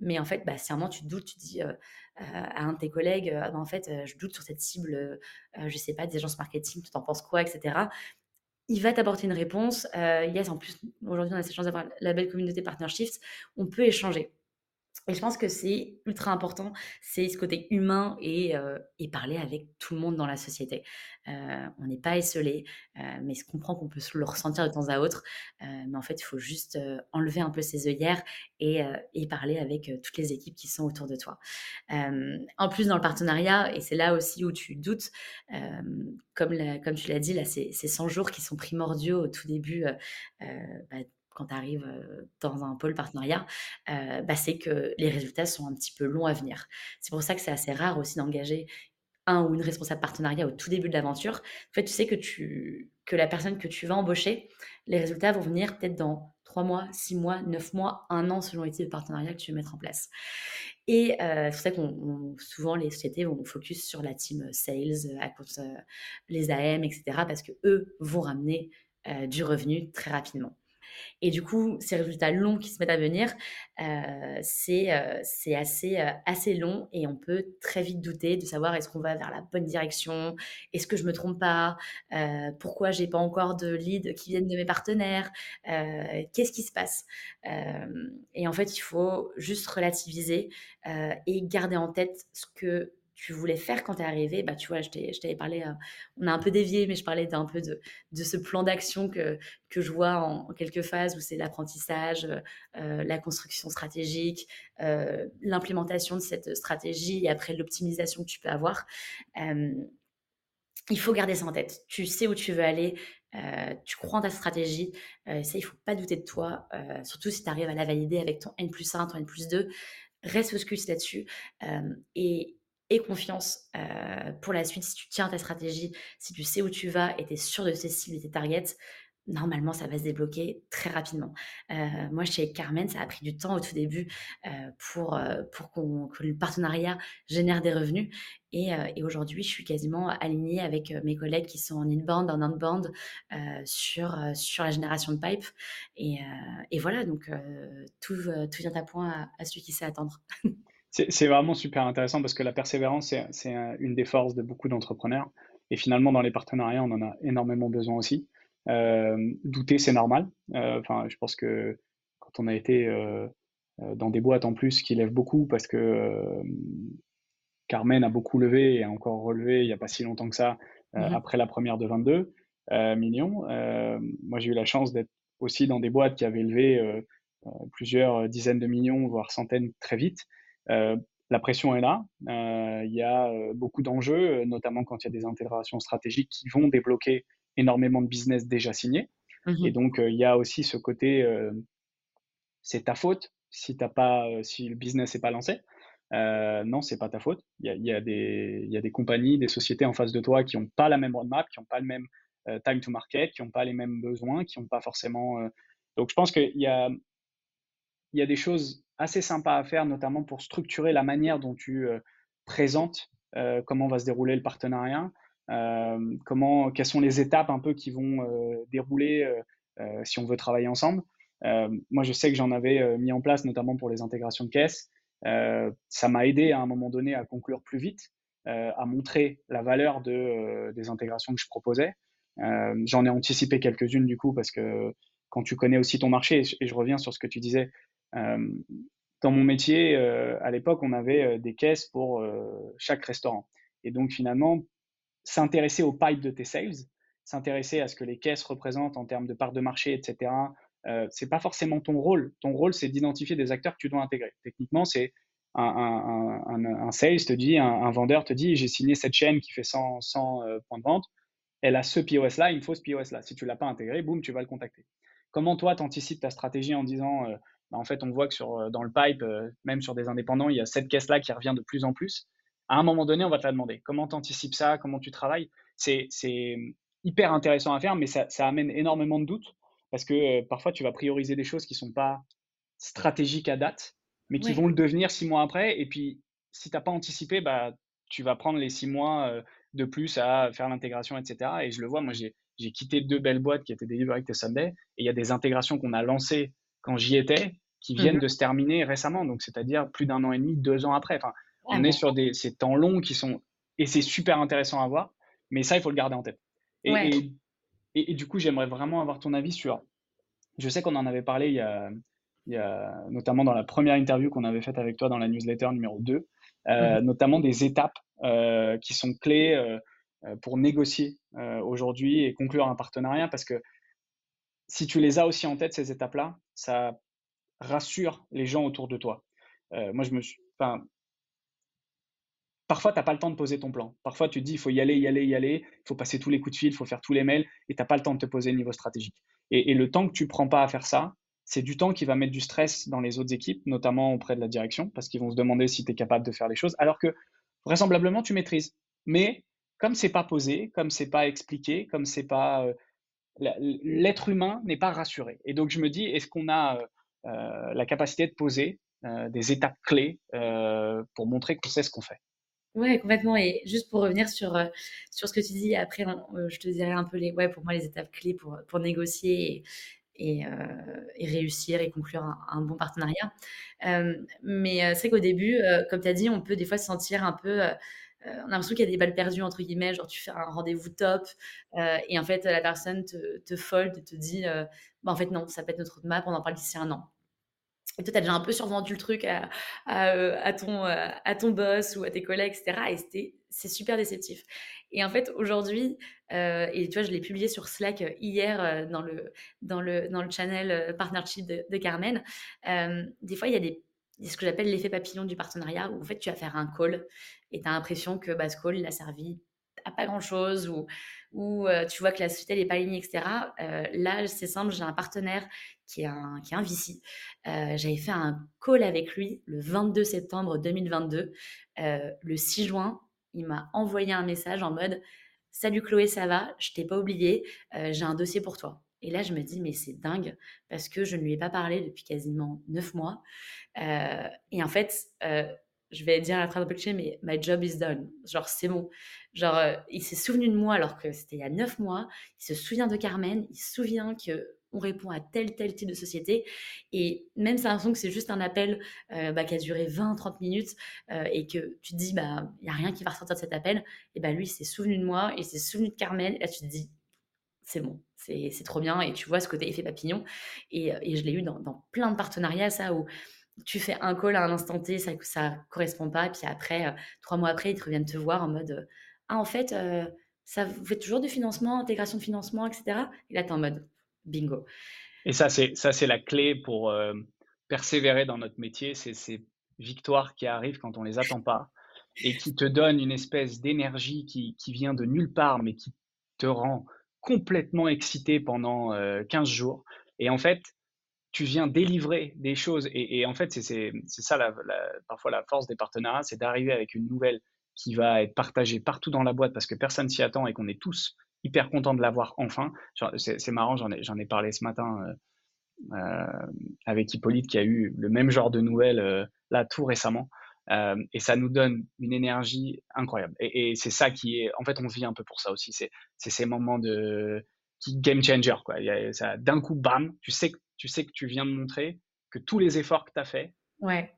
Mais en fait, bah, si à un moment tu doutes, tu dis euh, euh, à un de tes collègues, ah, bah, en fait, euh, je doute sur cette cible, je sais pas, des agences marketing, tu t'en penses quoi, etc. Il va t'apporter une réponse. yes, en plus, aujourd'hui, on a cette chance d'avoir la belle communauté Partnerships. On peut échanger. Et je pense que c'est ultra important, c'est ce côté humain et, euh, parler avec tout le monde dans la société. Euh, on n'est pas esselé, euh, mais je comprends qu'on peut le ressentir de temps à autre. Mais en fait, il faut juste enlever un peu ses œillères et, parler avec toutes les équipes qui sont autour de toi. en plus, dans le partenariat, et c'est là aussi où tu doutes, comme tu l'as dit, là, c'est 100 jours qui sont primordiaux au tout début. Bah, quand tu arrives dans un pôle partenariat, bah, c'est que les résultats sont un petit peu longs à venir. C'est pour ça que c'est assez rare aussi d'engager un ou une responsable partenariat au tout début de l'aventure. En fait, tu sais que, la personne que tu vas embaucher, les résultats vont venir peut-être dans 3 mois, 6 mois, 9 mois, 1 an selon les types de partenariat que tu veux mettre en place. Et c'est pour ça qu'on souvent les sociétés vont focus sur la team sales, les AM, etc. parce que eux vont ramener du revenu très rapidement. Et du coup, ces résultats longs qui se mettent à venir, euh, c'est euh, assez, euh, assez long et on peut très vite douter de savoir est-ce qu'on va vers la bonne direction, est-ce que je me trompe pas, euh, pourquoi j'ai pas encore de leads qui viennent de mes partenaires, qu'est-ce qui se passe. Et en fait, il faut juste relativiser et garder en tête ce que tu voulais faire quand tu es arrivé, bah, tu vois, je t'avais parlé, euh, on a un peu dévié, mais je parlais d'un peu de, de ce plan d'action que, que je vois en, quelques phases où c'est l'apprentissage, euh, la construction stratégique, euh, l'implémentation de cette stratégie et après l'optimisation que tu peux avoir. il faut garder ça en tête. Tu sais où tu veux aller, tu crois en ta stratégie. ça, il faut pas douter de toi, surtout si tu arrives à la valider avec ton N plus 1, ton N plus 2. Reste focus là-dessus. et et confiance euh, pour la suite. Si tu tiens ta stratégie, si tu sais où tu vas et tu es sûr de tes cibles et tes targets, normalement, ça va se débloquer très rapidement. Euh, moi, chez Carmen, ça a pris du temps au tout début euh, pour, pour qu'on, que le partenariat génère des revenus. Et, aujourd'hui, je suis quasiment alignée avec mes collègues qui sont en inbound, en outbound sur, sur la génération de pipe. Et, voilà, donc tout, tout vient à point à celui qui sait attendre. C'est vraiment super intéressant parce que la persévérance, c'est une des forces de beaucoup d'entrepreneurs. Et finalement, dans les partenariats, on en a énormément besoin aussi. Euh, douter, c'est normal. Euh, je pense que quand on a été euh, dans des boîtes en plus qui lèvent beaucoup, parce que Carmen a beaucoup levé et a encore relevé il n'y a pas si longtemps que ça, mm-hmm. après la première de 22 millions. moi, j'ai eu la chance d'être aussi dans des boîtes qui avaient levé plusieurs dizaines de millions, voire centaines très vite. Euh, la pression est là. Euh, il y a euh, beaucoup d'enjeux, notamment quand il y a des intégrations stratégiques qui vont débloquer énormément de business déjà signés. Mhm. Et donc, il y a aussi ce côté, c'est ta faute si t'as pas, si le business n'est pas lancé. Euh, non, c'est pas ta faute. Il y a, y, a des, y a des compagnies, des sociétés en face de toi qui n'ont pas la même roadmap, qui n'ont pas le même time to market, qui n'ont pas les mêmes besoins, qui n'ont pas forcément. Donc, je pense qu'il y a, y a des choses assez sympas à faire, notamment pour structurer la manière dont tu euh, présentes euh, comment va se dérouler le partenariat, euh, comment, quelles sont les étapes un peu qui vont dérouler si on veut travailler ensemble. moi, je sais que j'en avais mis en place, notamment pour les intégrations de caisses. ça m'a aidé à un moment donné à conclure plus vite, à montrer la valeur de, des intégrations que je proposais. J'en ai anticipé quelques-unes du coup parce que quand tu connais aussi ton marché, et je reviens sur ce que tu disais, dans mon métier, euh, à l'époque, on avait euh, des caisses pour chaque restaurant. Et donc finalement, s'intéresser au pipe de tes sales, s'intéresser à ce que les caisses représentent en termes de part de marché, etc. Euh, c'est pas forcément ton rôle. Ton rôle, c'est d'identifier des acteurs que tu dois intégrer. Techniquement, c'est un, un, un, sales te dit, un, vendeur te dit, j'ai signé cette chaîne qui fait 100, 100 points de vente. Elle a ce POS-là, il me faut ce POS-là. Si tu l'as pas intégré, boum, tu vas le contacter. Comment toi, tu anticipes ta stratégie en disant, bah, en fait, on voit que sur, euh, dans le pipe, euh, même sur des indépendants, il y a cette caisse-là qui revient de plus en plus. À un moment donné, on va te la demander. Comment tu anticipes ça? Comment tu travailles? C'est hyper intéressant à faire, mais ça, ça amène énormément de doutes parce que euh, parfois, tu vas prioriser des choses qui sont pas stratégiques à date, mais qui vont le devenir six mois après. Et puis, si tu n'as pas anticipé, bah, tu vas prendre les six mois de plus à faire l'intégration, etc. Et je le vois, moi, j'ai quitté deux belles boîtes qui étaient Direct et Sunday, et il y a des intégrations qu'on a lancées quand j'y étais, qui viennent mhm. de se terminer récemment, donc c'est-à-dire plus d'un an et demi, deux ans après. Enfin, on est sur des, ces temps longs qui sont, et c'est super intéressant à voir, mais ça, il faut le garder en tête. Et, et, du coup, j'aimerais vraiment avoir ton avis sur, je sais qu'on en avait parlé il y a, il y a, notamment dans la première interview qu'on avait faite avec toi dans la newsletter numéro 2, euh, mhm. notamment des étapes euh, qui sont clés euh, pour négocier aujourd'hui et conclure un partenariat, parce que si tu les as aussi en tête, ces étapes-là, ça rassure les gens autour de toi. Euh, moi, je me suis. Enfin, parfois, tu n'as pas le temps de poser ton plan. Parfois, tu te dis, il faut y aller, y aller, y aller, il faut passer tous les coups de fil, il faut faire tous les mails, et tu n'as pas le temps de te poser le niveau stratégique. Et, le temps que tu prends pas à faire ça, c'est du temps qui va mettre du stress dans les autres équipes, notamment auprès de la direction, parce qu'ils vont se demander si tu es capable de faire les choses, alors que vraisemblablement, tu maîtrises. Mais comme c'est pas posé, comme c'est pas expliqué, comme c'est pas euh, l'être humain n'est pas rassuré. Et donc je me dis, est-ce qu'on a euh, euh, la capacité de poser euh, des étapes clés pour montrer qu'on sait ce qu'on fait? Ouais, complètement. Et juste pour revenir sur, sur ce que tu dis, après, je te dirai un peu les, ouais, pour moi, les étapes clés pour, pour négocier et, réussir et conclure un, bon partenariat. mais c'est qu'au début, comme tu as dit, on peut des fois se sentir un peu on a l'impression qu'il y a des balles perdues, entre guillemets, genre tu fais un rendez-vous top, et en fait, la personne te, fold et te dit, bah, en fait, non, ça peut être notre map, on en parle d'ici un an. Et toi, tu as déjà un peu survendu le truc à, ton, à ton boss ou à tes collègues, etc. Et c'est super déceptif. Et en fait, aujourd'hui, et tu vois, je l'ai publié sur Slack hier dans, le, dans, le, dans le channel Partnership de Carmen. des fois, il y a des ce que j'appelle l'effet papillon du partenariat, où en fait tu vas faire un call et tu as l'impression que bah, ce call il a servi à pas grand chose ou, ou euh, tu vois que la société n'est pas alignée, etc. Euh, là, c'est simple, j'ai un partenaire qui est un, qui est un. Euh, j'avais fait un call avec lui le 22 septembre 2022. le 6 juin, il m'a envoyé un message en mode Salut Chloé, ça va? Je t'ai pas oublié, j'ai un dossier pour toi. Et là, je me dis, mais c'est dingue parce que je ne lui ai pas parlé depuis quasiment neuf mois. Euh, et en fait, euh, je vais dire à la traduction cliché, mais my job is done. Genre, c'est bon. Genre, euh, il s'est souvenu de moi alors que c'était il y a neuf mois. Il se souvient de Carmen. Il se souvient que on répond à tel, tel type de société. Et même si l'impression que c'est juste un appel bah, qui a duré 20, 30 minutes et que tu te dis, bah, il n'y a rien qui va ressortir de cet appel, et bah, lui, il s'est souvenu de moi, il s'est souvenu de Carmen. Et là, tu te dis, c'est bon, c'est trop bien. Et tu vois ce côté effet papillon. Et, euh, et je l'ai eu dans, dans, plein de partenariats, ça, où tu fais un call à un instant T, ça ça correspond pas. Et puis après, euh, trois mois après, ils te reviennent te voir en mode euh, Ah, en fait, ça vous fait toujours du financement, intégration de financement, etc. Et là, tu es en mode bingo. Et ça, c'est la clé pour persévérer dans notre métier. C'est ces victoires qui arrivent quand on les attend pas et qui te donnent une espèce d'énergie qui, qui vient de nulle part, mais qui te rend complètement excité pendant 15 euh, jours. Et en fait, tu viens délivrer des choses. Et, en fait, c'est ça parfois la force des partenariats, c'est d'arriver avec une nouvelle qui va être partagée partout dans la boîte parce que personne s'y attend et qu'on est tous hyper contents de l'avoir enfin. C'est marrant, j'en ai, ai, parlé ce matin euh, euh, avec Hippolyte qui a eu le même genre de nouvelles là tout récemment. Euh, et ça nous donne une énergie incroyable. Et, c'est ça qui est, en fait, on vit un peu pour ça aussi. C'est ces moments de qui game changer quoi. D'un coup, bam, tu sais, tu sais que tu viens de montrer que tous les efforts que tu as fait ouais.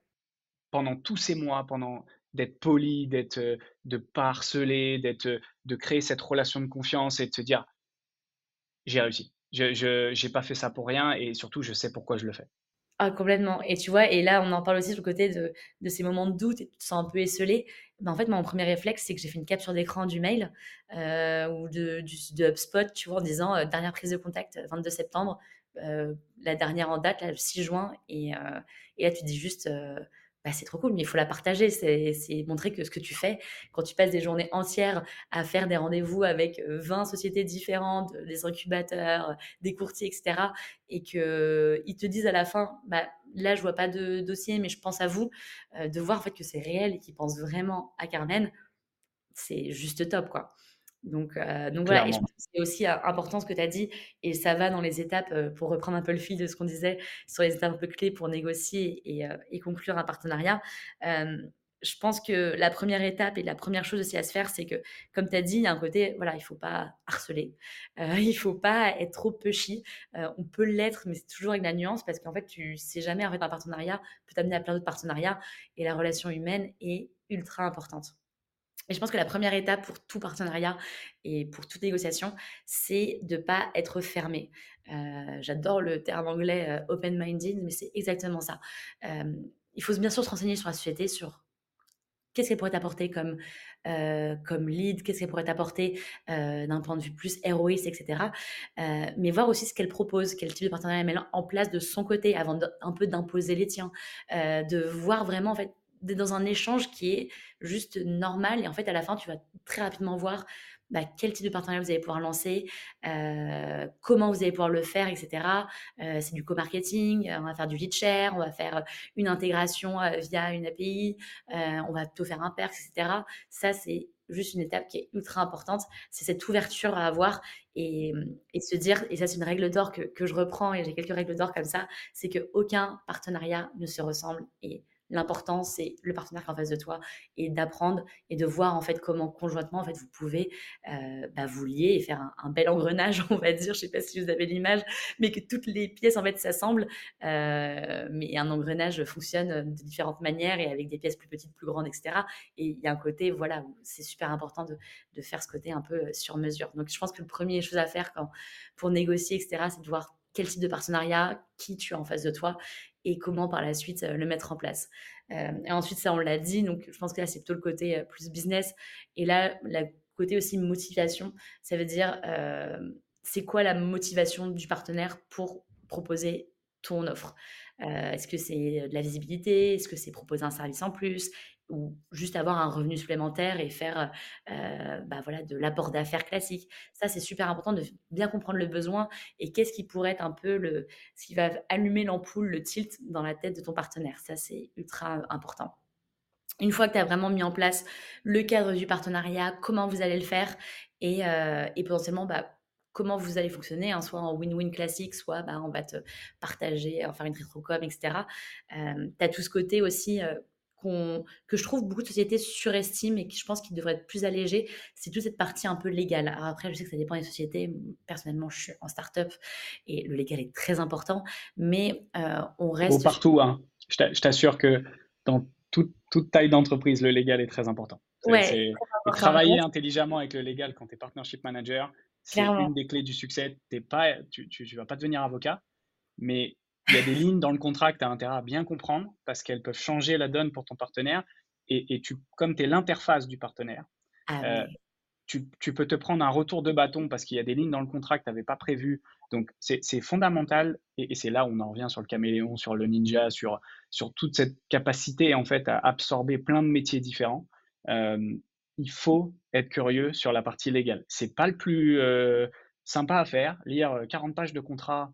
pendant tous ces mois, pendant d'être poli, d'être de pas harceler, d'être de créer cette relation de confiance et de te dire j'ai réussi. Je n'ai pas fait ça pour rien et surtout je sais pourquoi je le fais. Ah, complètement. Et tu vois, et là, on en parle aussi sur le côté de, ces moments de doute et tu te sens un peu esselé. En fait, mon premier réflexe, c'est que j'ai fait une capture d'écran du mail euh, ou de, du, HubSpot, tu vois, en disant euh, dernière prise de contact, 22 septembre, euh, la dernière en date, le 6 juin. Et, et là, tu dis juste, bah, c'est trop cool, mais il faut la partager. C'est montrer que ce que tu fais, quand tu passes des journées entières à faire des rendez-vous avec 20 sociétés différentes, des incubateurs, des courtiers, etc., et qu'ils te disent à la fin, bah, là, je vois pas de dossier, mais je pense à vous, de voir fait que c'est réel et qu'ils pensent vraiment à Carmen, c'est juste top, quoi. Donc, euh, donc voilà, et je pense que c'est aussi euh, important ce que tu as dit, et ça va dans les étapes, euh, pour reprendre un peu le fil de ce qu'on disait, sur les étapes un peu clés pour négocier et, et conclure un partenariat. je pense que la première étape et la première chose aussi à se faire, c'est que, comme tu as dit, il y a un côté, voilà, il faut pas harceler, il faut pas être trop pushy. on peut l'être, mais c'est toujours avec la nuance, parce qu'en fait, tu sais jamais, en fait, un partenariat peut t'amener à plein d'autres partenariats, et la relation humaine est ultra importante. Et je pense que la première étape pour tout partenariat et pour toute négociation, c'est de ne pas être fermé. Euh, j'adore le terme anglais euh, open-minded, mais c'est exactement ça. Euh, il faut bien sûr se renseigner sur la société, sur qu'est-ce qu'elle pourrait t'apporter comme, comme lead, qu'est-ce qu'elle pourrait t'apporter d'un point de vue plus héroïste, etc. mais voir aussi ce qu'elle propose, quel type de partenariat elle met en place de son côté avant un peu d'imposer les tiens, de voir vraiment en fait dans un échange qui est juste normal. Et en fait, à la fin, tu vas très rapidement voir bah, quel type de partenariat vous allez pouvoir lancer, euh, comment vous allez pouvoir le faire, etc. Euh, c'est du co-marketing, on va faire du lead share, on va faire une intégration euh, via une API, on va plutôt faire un perk, etc. Ça, c'est juste une étape qui est ultra importante. C'est cette ouverture à avoir et, et se dire, et ça c'est une règle d'or que, que je reprends et j'ai quelques règles d'or comme ça, c'est qu'aucun partenariat ne se ressemble L'important, c'est le partenaire qui est en face de toi et d'apprendre et de voir en fait comment conjointement en fait vous pouvez euh, bah, vous lier et faire un, bel engrenage, on va dire. Je sais pas si vous avez l'image, mais que toutes les pièces en fait s'assemblent. Euh, mais un engrenage fonctionne de différentes manières et avec des pièces plus petites, plus grandes, etc. Et il y a un côté, voilà, c'est super important de, faire ce côté un peu sur mesure. Donc je pense que le premier chose à faire quand, pour négocier, etc., c'est de voir quel type de partenariat, qui tu as en face de toi comment par la suite euh, le mettre en place. Euh, et ensuite, ça, on l'a dit, donc je pense que là, c'est plutôt le côté euh, plus business. Et là, le côté aussi motivation, ça veut dire c'est quoi la motivation du partenaire pour proposer ton offre? Est-ce que c'est de la visibilité? Est-ce que c'est proposer un service en plus? Ou juste avoir un revenu supplémentaire et faire euh, bah voilà, de l'apport d'affaires classique. Ça, c'est super important de bien comprendre le besoin et qu'est-ce qui pourrait être un peu le, ce qui va allumer l'ampoule, le tilt dans la tête de ton partenaire. Ça, c'est ultra important. Une fois que tu as vraiment mis en place le cadre du partenariat, comment vous allez le faire et, euh, et potentiellement bah, comment vous allez fonctionner, hein, soit en win-win classique, soit bah, on va te partager, en faire une rétrocom, etc. Euh, tu as tout ce côté aussi que je trouve beaucoup de sociétés surestiment et que je pense qu'il devrait être plus allégé, c'est toute cette partie un peu légale. Alors après, je sais que ça dépend des sociétés. Personnellement, je suis en start-up et le légal est très important, mais euh, on reste. partout, hein. Je t'assure que dans toute, taille d'entreprise, le légal est très important. Ouais, travailler intelligemment avec le légal quand tu es partnership manager, c'est une des clés du succès. pas, tu ne vas pas devenir avocat, mais il y a des lignes dans le contrat que tu as intérêt à bien comprendre parce qu'elles peuvent changer la donne pour ton partenaire. Et, tu, comme tu es l'interface du partenaire, ah euh, tu, peux te prendre un retour de bâton parce qu'il y a des lignes dans le contrat que tu n'avais pas prévues. Donc, c'est fondamental. Et, c'est là où on en revient sur le caméléon, sur le ninja, sur, sur toute cette capacité en fait à absorber plein de métiers différents. Euh, il faut être curieux sur la partie légale. C'est pas le plus euh, sympa à faire. Lire 40 pages de contrat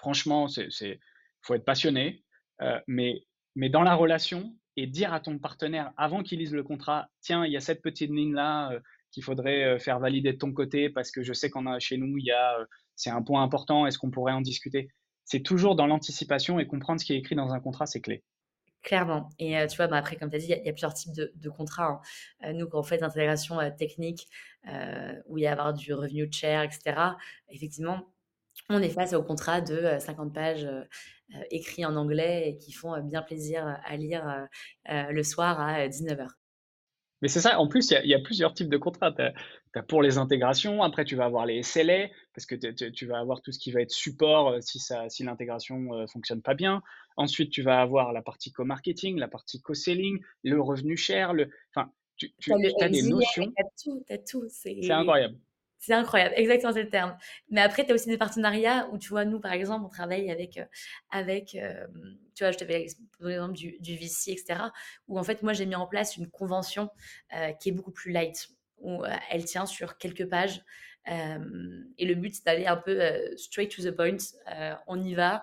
Franchement, c'est faut être passionné, euh, mais, mais dans la relation et dire à ton partenaire avant qu'il lise le contrat, tiens, il y a cette petite ligne là euh, qu'il faudrait euh, faire valider de ton côté parce que je sais qu'on a chez nous, il y a c'est un point important, est-ce qu'on pourrait en discuter? C'est toujours dans l'anticipation et comprendre ce qui est écrit dans un contrat, c'est clé. Clairement. Et tu vois, bah, après, comme tu as dit, il y, a plusieurs types de, contrats. Hein. nous, quand on fait l'intégration technique, où il y a avoir du revenu share, etc., effectivement, on est face au contrat de 50 pages écrits en anglais et qui font bien plaisir à lire le soir à 19h. Mais c'est ça, en plus, il y, a plusieurs types de contrats. Tu as, pour les intégrations, après tu vas avoir les SLA, parce que tu vas avoir tout ce qui va être support si, si l'intégration ne fonctionne pas bien. Ensuite, tu vas avoir la partie co-marketing, la partie co-selling, le revenu cher, le... Enfin, tu, as, des notions. Tu as tout, C'est incroyable. C'est incroyable, exactement c'est le terme. Mais après, tu as aussi des partenariats où, tu vois, nous, par exemple, on travaille avec, euh, avec euh, tu vois, je t'avais donné l'exemple du, du VC, etc., où en fait, moi, j'ai mis en place une convention euh, qui est beaucoup plus light, où elle tient sur quelques pages et le but, c'est d'aller un peu straight to the point. on y va.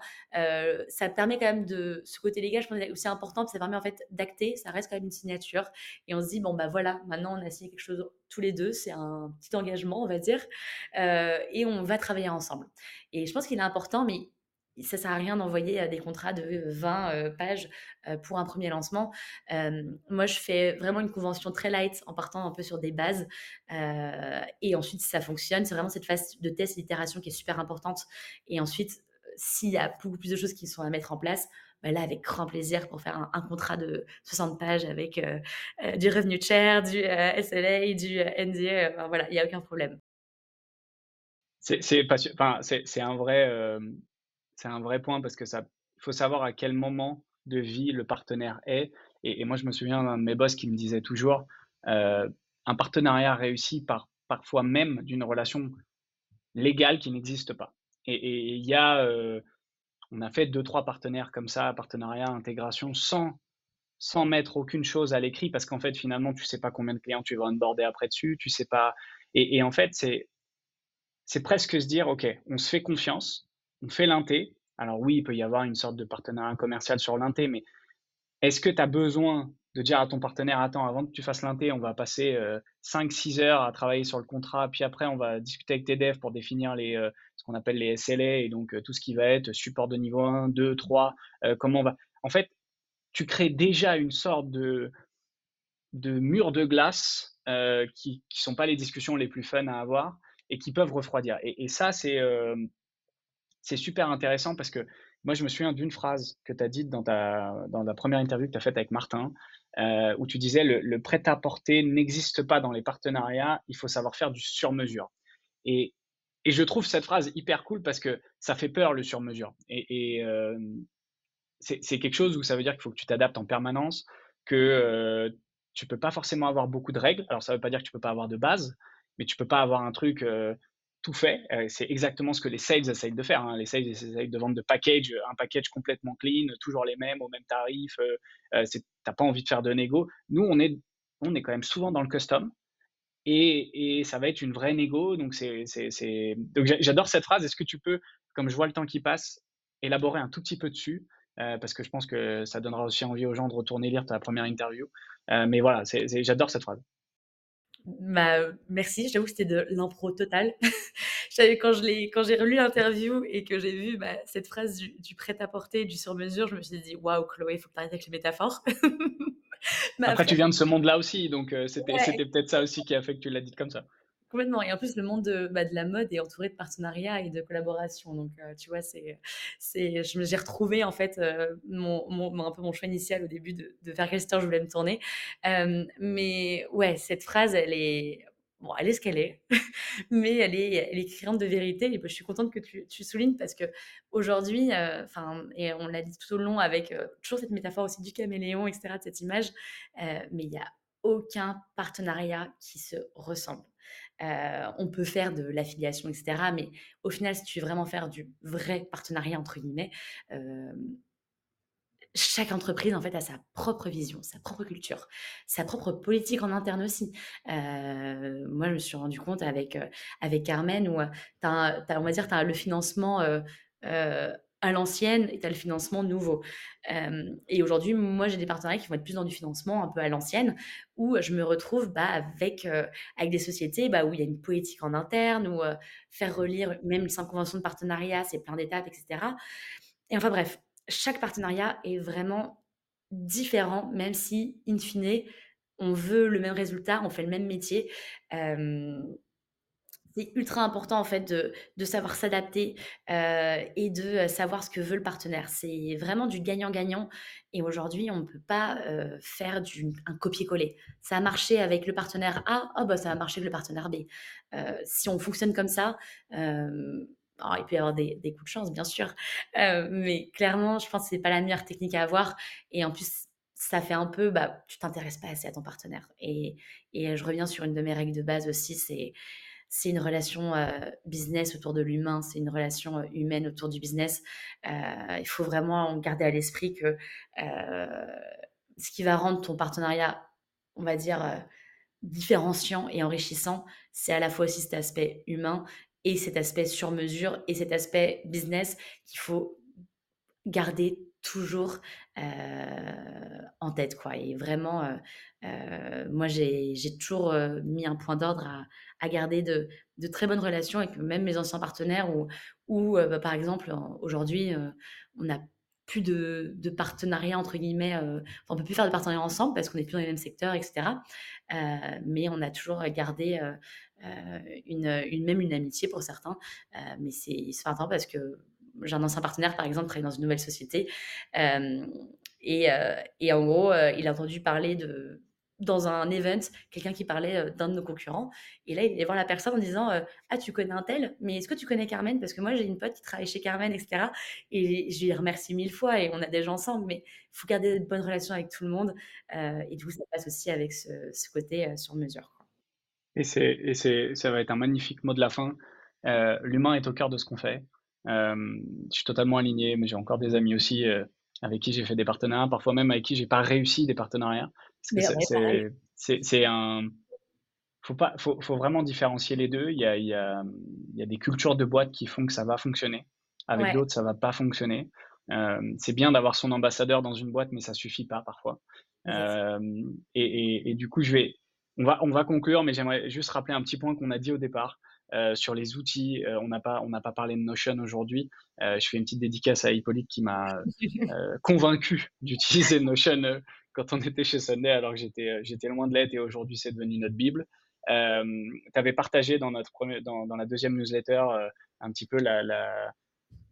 ça permet quand même de. Ce côté légal, je pense, c'est aussi important. Ça permet en fait d'acter. Ça reste quand même une signature. Et on se dit, bon, bah voilà, maintenant, on a signé quelque chose tous les deux. C'est un petit engagement, on va dire. et on va travailler ensemble. Et je pense qu'il est important, mais ça sert à rien d'envoyer des contrats de 20 pages pour un premier lancement. moi, je fais vraiment une convention très light en partant un peu sur des bases. et ensuite, si ça fonctionne, c'est vraiment cette phase de test et d'itération qui est super importante. Et ensuite, s'il y a beaucoup plus de choses qui sont à mettre en place, bah là, avec grand plaisir pour faire un, contrat de 60 pages avec du revenu share, du SLA, du NDA. voilà, il n'y a aucun problème. C'est un vrai c'est un vrai point parce que ça, faut savoir à quel moment de vie le partenaire est. Et, moi, je me souviens d'un de mes boss qui me disait toujours, euh, un partenariat réussi par parfois même d'une relation légale qui n'existe pas. Et il y a, euh, on a fait deux, trois partenaires comme ça, partenariat, intégration, sans, sans mettre aucune chose à l'écrit, parce qu'en fait, finalement, tu sais pas combien de clients tu vas onboarder après dessus, tu sais pas. Et, et en fait, c'est, c'est presque se dire, OK, on se fait confiance, on fait l'inté. Alors oui, il peut y avoir une sorte de partenariat commercial sur l'inté, mais est-ce que tu as besoin de dire à ton partenaire, attends, avant que tu fasses l'inté, on va passer 5-6 euh, heures à travailler sur le contrat, puis après on va discuter avec tes devs pour définir les, euh, ce qu'on appelle les SLA et donc euh, tout ce qui va être support de niveau 1, 2, 3, comment on va... En fait, tu crées déjà une sorte de, de mur de glace euh, qui ne sont pas les discussions les plus fun à avoir et qui peuvent refroidir. Et, ça, c'est c'est super intéressant parce que moi, je me souviens d'une phrase que tu as dite dans, ta, dans la première interview que tu as faite avec Martin, euh, où tu disais le, prêt-à-porter n'existe pas dans les partenariats, il faut savoir faire du sur-mesure. Et, et, je trouve cette phrase hyper cool parce que ça fait peur le sur-mesure. Et, euh, c'est quelque chose où ça veut dire qu'il faut que tu t'adaptes en permanence, que euh, tu peux pas forcément avoir beaucoup de règles. Alors ça veut pas dire que tu peux pas avoir de base, mais tu peux pas avoir un truc euh, tout fait. Euh, c'est exactement ce que les sales essayent de faire. Hein. Les sales essayent de vendre de package, un package complètement clean, toujours les mêmes, au même tarif. Euh, tu n'as pas envie de faire de négo. Nous, on est, on est quand même souvent dans le custom. Et, et ça va être une vraie négo. Donc, c'est, donc j'adore cette phrase. Est-ce que tu peux, comme je vois le temps qui passe, élaborer un tout petit peu dessus? Parce que je pense que ça donnera aussi envie aux gens de retourner lire ta première interview. mais voilà, j'adore cette phrase. Bah, merci, j'avoue que c'était de l'impro total. quand j'ai relu l'interview et que j'ai vu bah, cette phrase du, prêt-à-porter, du sur-mesure, je me suis dit waouh, Chloé, il faut que tu arrêtes avec les métaphores. après, tu viens de ce monde-là aussi, donc euh, c'était peut-être ça aussi qui a fait que tu l'as dit comme ça. Complètement. Et en plus, le monde de, bah, de, la mode est entouré de partenariats et de collaborations. Donc, euh, tu vois, c'est, c'est, j'ai retrouvé en fait euh, mon, un peu mon choix initial au début de, de vers quel secteur je voulais me tourner. Euh, mais ouais, cette phrase, elle est, bon, elle est ce qu'elle est, mais elle est, elle est criante de vérité. Et je suis contente que tu, tu soulignes parce que aujourd'hui, enfin, et on l'a dit tout au long avec toujours cette métaphore aussi du caméléon, etc., de cette image, mais il y a aucun partenariat qui se ressemble. Euh, on peut faire de l'affiliation, etc. Mais au final, si tu veux vraiment faire du vrai partenariat, entre guillemets, euh, chaque entreprise, en fait, a sa propre vision, sa propre culture, sa propre politique en interne aussi. Euh, moi, je me suis rendu compte avec, avec Carmen où, on va dire, tu as le financement à l'ancienne et tu as le financement nouveau. et aujourd'hui, moi, j'ai des partenariats qui vont être plus dans du financement un peu à l'ancienne, où je me retrouve bah, avec, avec des sociétés bah, où il y a une politique en interne, ou faire relire même cinq conventions de partenariat, c'est plein d'étapes, etc. Et enfin bref, chaque partenariat est vraiment différent, même si, in fine, on veut le même résultat, on fait le même métier c'est ultra important en fait de, savoir s'adapter euh, et de euh, savoir ce que veut le partenaire. C'est vraiment du gagnant-gagnant. Et aujourd'hui, on ne peut pas euh, faire du, un copier-coller. Ça a marché avec le partenaire A, oh bah ça va marcher avec le partenaire B. si on fonctionne comme ça, oh, il peut y avoir des, des, coups de chance, bien sûr. mais clairement, je pense que ce n'est pas la meilleure technique à avoir. Et en plus, ça fait un peu, bah, tu t'intéresses pas assez à ton partenaire. Et, et je reviens sur une de mes règles de base aussi, c'est c'est une relation business autour de l'humain, c'est une relation humaine autour du business. Il faut vraiment garder à l'esprit que ce qui va rendre ton partenariat, on va dire, différenciant et enrichissant, c'est à la fois aussi cet aspect humain et cet aspect sur mesure et cet aspect business qu'il faut garder toujours en tête. Quoi. Et vraiment, moi, j'ai toujours mis un point d'ordre à, garder de, très bonnes relations avec même mes anciens partenaires ou, euh, bah, par exemple, aujourd'hui, euh, on n'a plus de, partenariat, entre guillemets, euh, on peut plus faire de partenariat ensemble parce qu'on n'est plus dans les mêmes secteurs, etc. mais on a toujours gardé une, une, même une amitié pour certains. mais c'est important parce que j'ai un ancien partenaire, par exemple, travaille dans une nouvelle société. et, et, en gros, il a entendu parler de, dans un event quelqu'un qui parlait d'un de nos concurrents. Et là, il allait voir la personne en disant Ah, tu connais un tel, mais est-ce que tu connais Carmen? Parce que moi, j'ai une pote qui travaille chez Carmen, etc. Et je lui remercie mille fois et on a gens ensemble, mais il faut garder de bonnes relations avec tout le monde. et du coup, ça passe aussi avec ce, côté sur mesure. Et c'est, ça va être un magnifique mot de la fin. l'humain est au cœur de ce qu'on fait. Je suis totalement aligné, mais j'ai encore des amis aussi avec qui j'ai fait des partenariats, parfois même avec qui j'ai pas réussi des partenariats c'est un. Faut, pas, faut, faut, vraiment différencier les deux. Il y, a, il, y a, il y a, des cultures de boîte qui font que ça va fonctionner. Avec d'autres, ça va pas fonctionner. Euh, c'est bien d'avoir son ambassadeur dans une boîte, mais ça suffit pas parfois. Euh, et, et, et, du coup, je vais, on va, on va conclure, mais j'aimerais juste rappeler un petit point qu'on a dit au départ. Sur les outils. on n'a pas, on n'a pas parlé de Notion aujourd'hui. je fais une petite dédicace à Hippolyte qui m'a convaincu d'utiliser Notion quand on était chez Sunday, alors que j'étais, j'étais loin de l'être et aujourd'hui c'est devenu notre Bible. tu avais partagé dans, notre premier, dans, dans la deuxième newsletter un petit peu la, la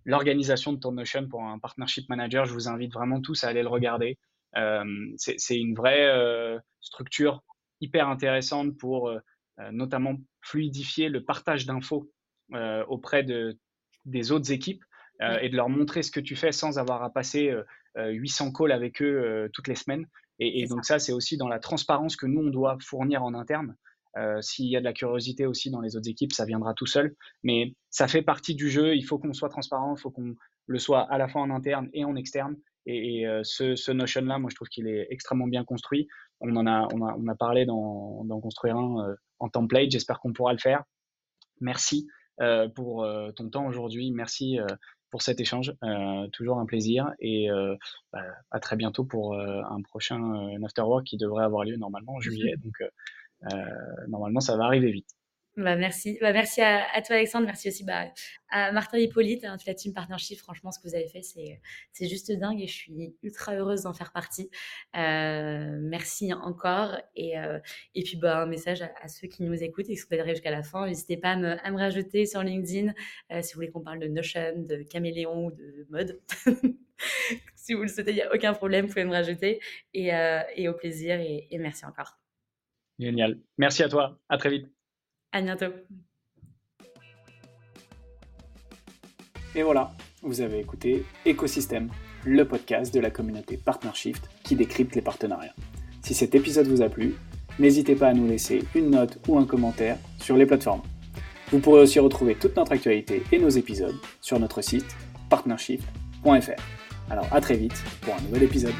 l'organisation de ton Notion pour un partnership manager. Je vous invite vraiment tous à aller le regarder. Euh, c'est une vraie euh, structure hyper intéressante pour euh, notamment fluidifier le partage d'infos auprès de, des autres équipes et de leur montrer ce que tu fais sans avoir à passer 800 calls avec eux toutes les semaines. Et, et donc ça, c'est aussi dans la transparence que nous, on doit fournir en interne. Euh, S'il y a de la curiosité aussi dans les autres équipes, ça viendra tout seul. Mais ça fait partie du jeu. Il faut qu'on soit transparent, il faut qu'on le soit à la fois en interne et en externe. Et, et euh, ce, ce Notion-là, moi, je trouve qu'il est extrêmement bien construit. On en a, on a, on a parlé d'en construire un euh, en template. J'espère qu'on pourra le faire. Merci euh, pour euh, ton temps aujourd'hui. Merci pour cet échange. toujours un plaisir. Et bah, à très bientôt pour un prochain Afterwork qui devrait avoir lieu normalement en juillet. Donc, normalement, ça va arriver vite. Bah, merci. Bah, merci à, toi, Alexandre. Merci aussi bah, à Martin Hippolyte, hein, la team partnership. Franchement, ce que vous avez fait, c'est juste dingue et je suis ultra heureuse d'en faire partie. Euh, merci encore. Et, euh, et puis, bah, un message à, ceux qui nous écoutent et qui sont arrivés jusqu'à la fin. N'hésitez pas à me, rajouter sur LinkedIn si vous voulez qu'on parle de Notion, de Caméléon ou de mode. si vous le souhaitez, il n'y a aucun problème. Vous pouvez me rajouter. Et, et au plaisir. et merci encore. Génial. Merci à toi. À très vite. À bientôt. Et voilà, vous avez écouté Écosystème, le podcast de la communauté PartnerShift qui décrypte les partenariats. Si cet épisode vous a plu, n'hésitez pas à nous laisser une note ou un commentaire sur les plateformes. Vous pourrez aussi retrouver toute notre actualité et nos épisodes sur notre site partnershift.fr. Alors à très vite pour un nouvel épisode.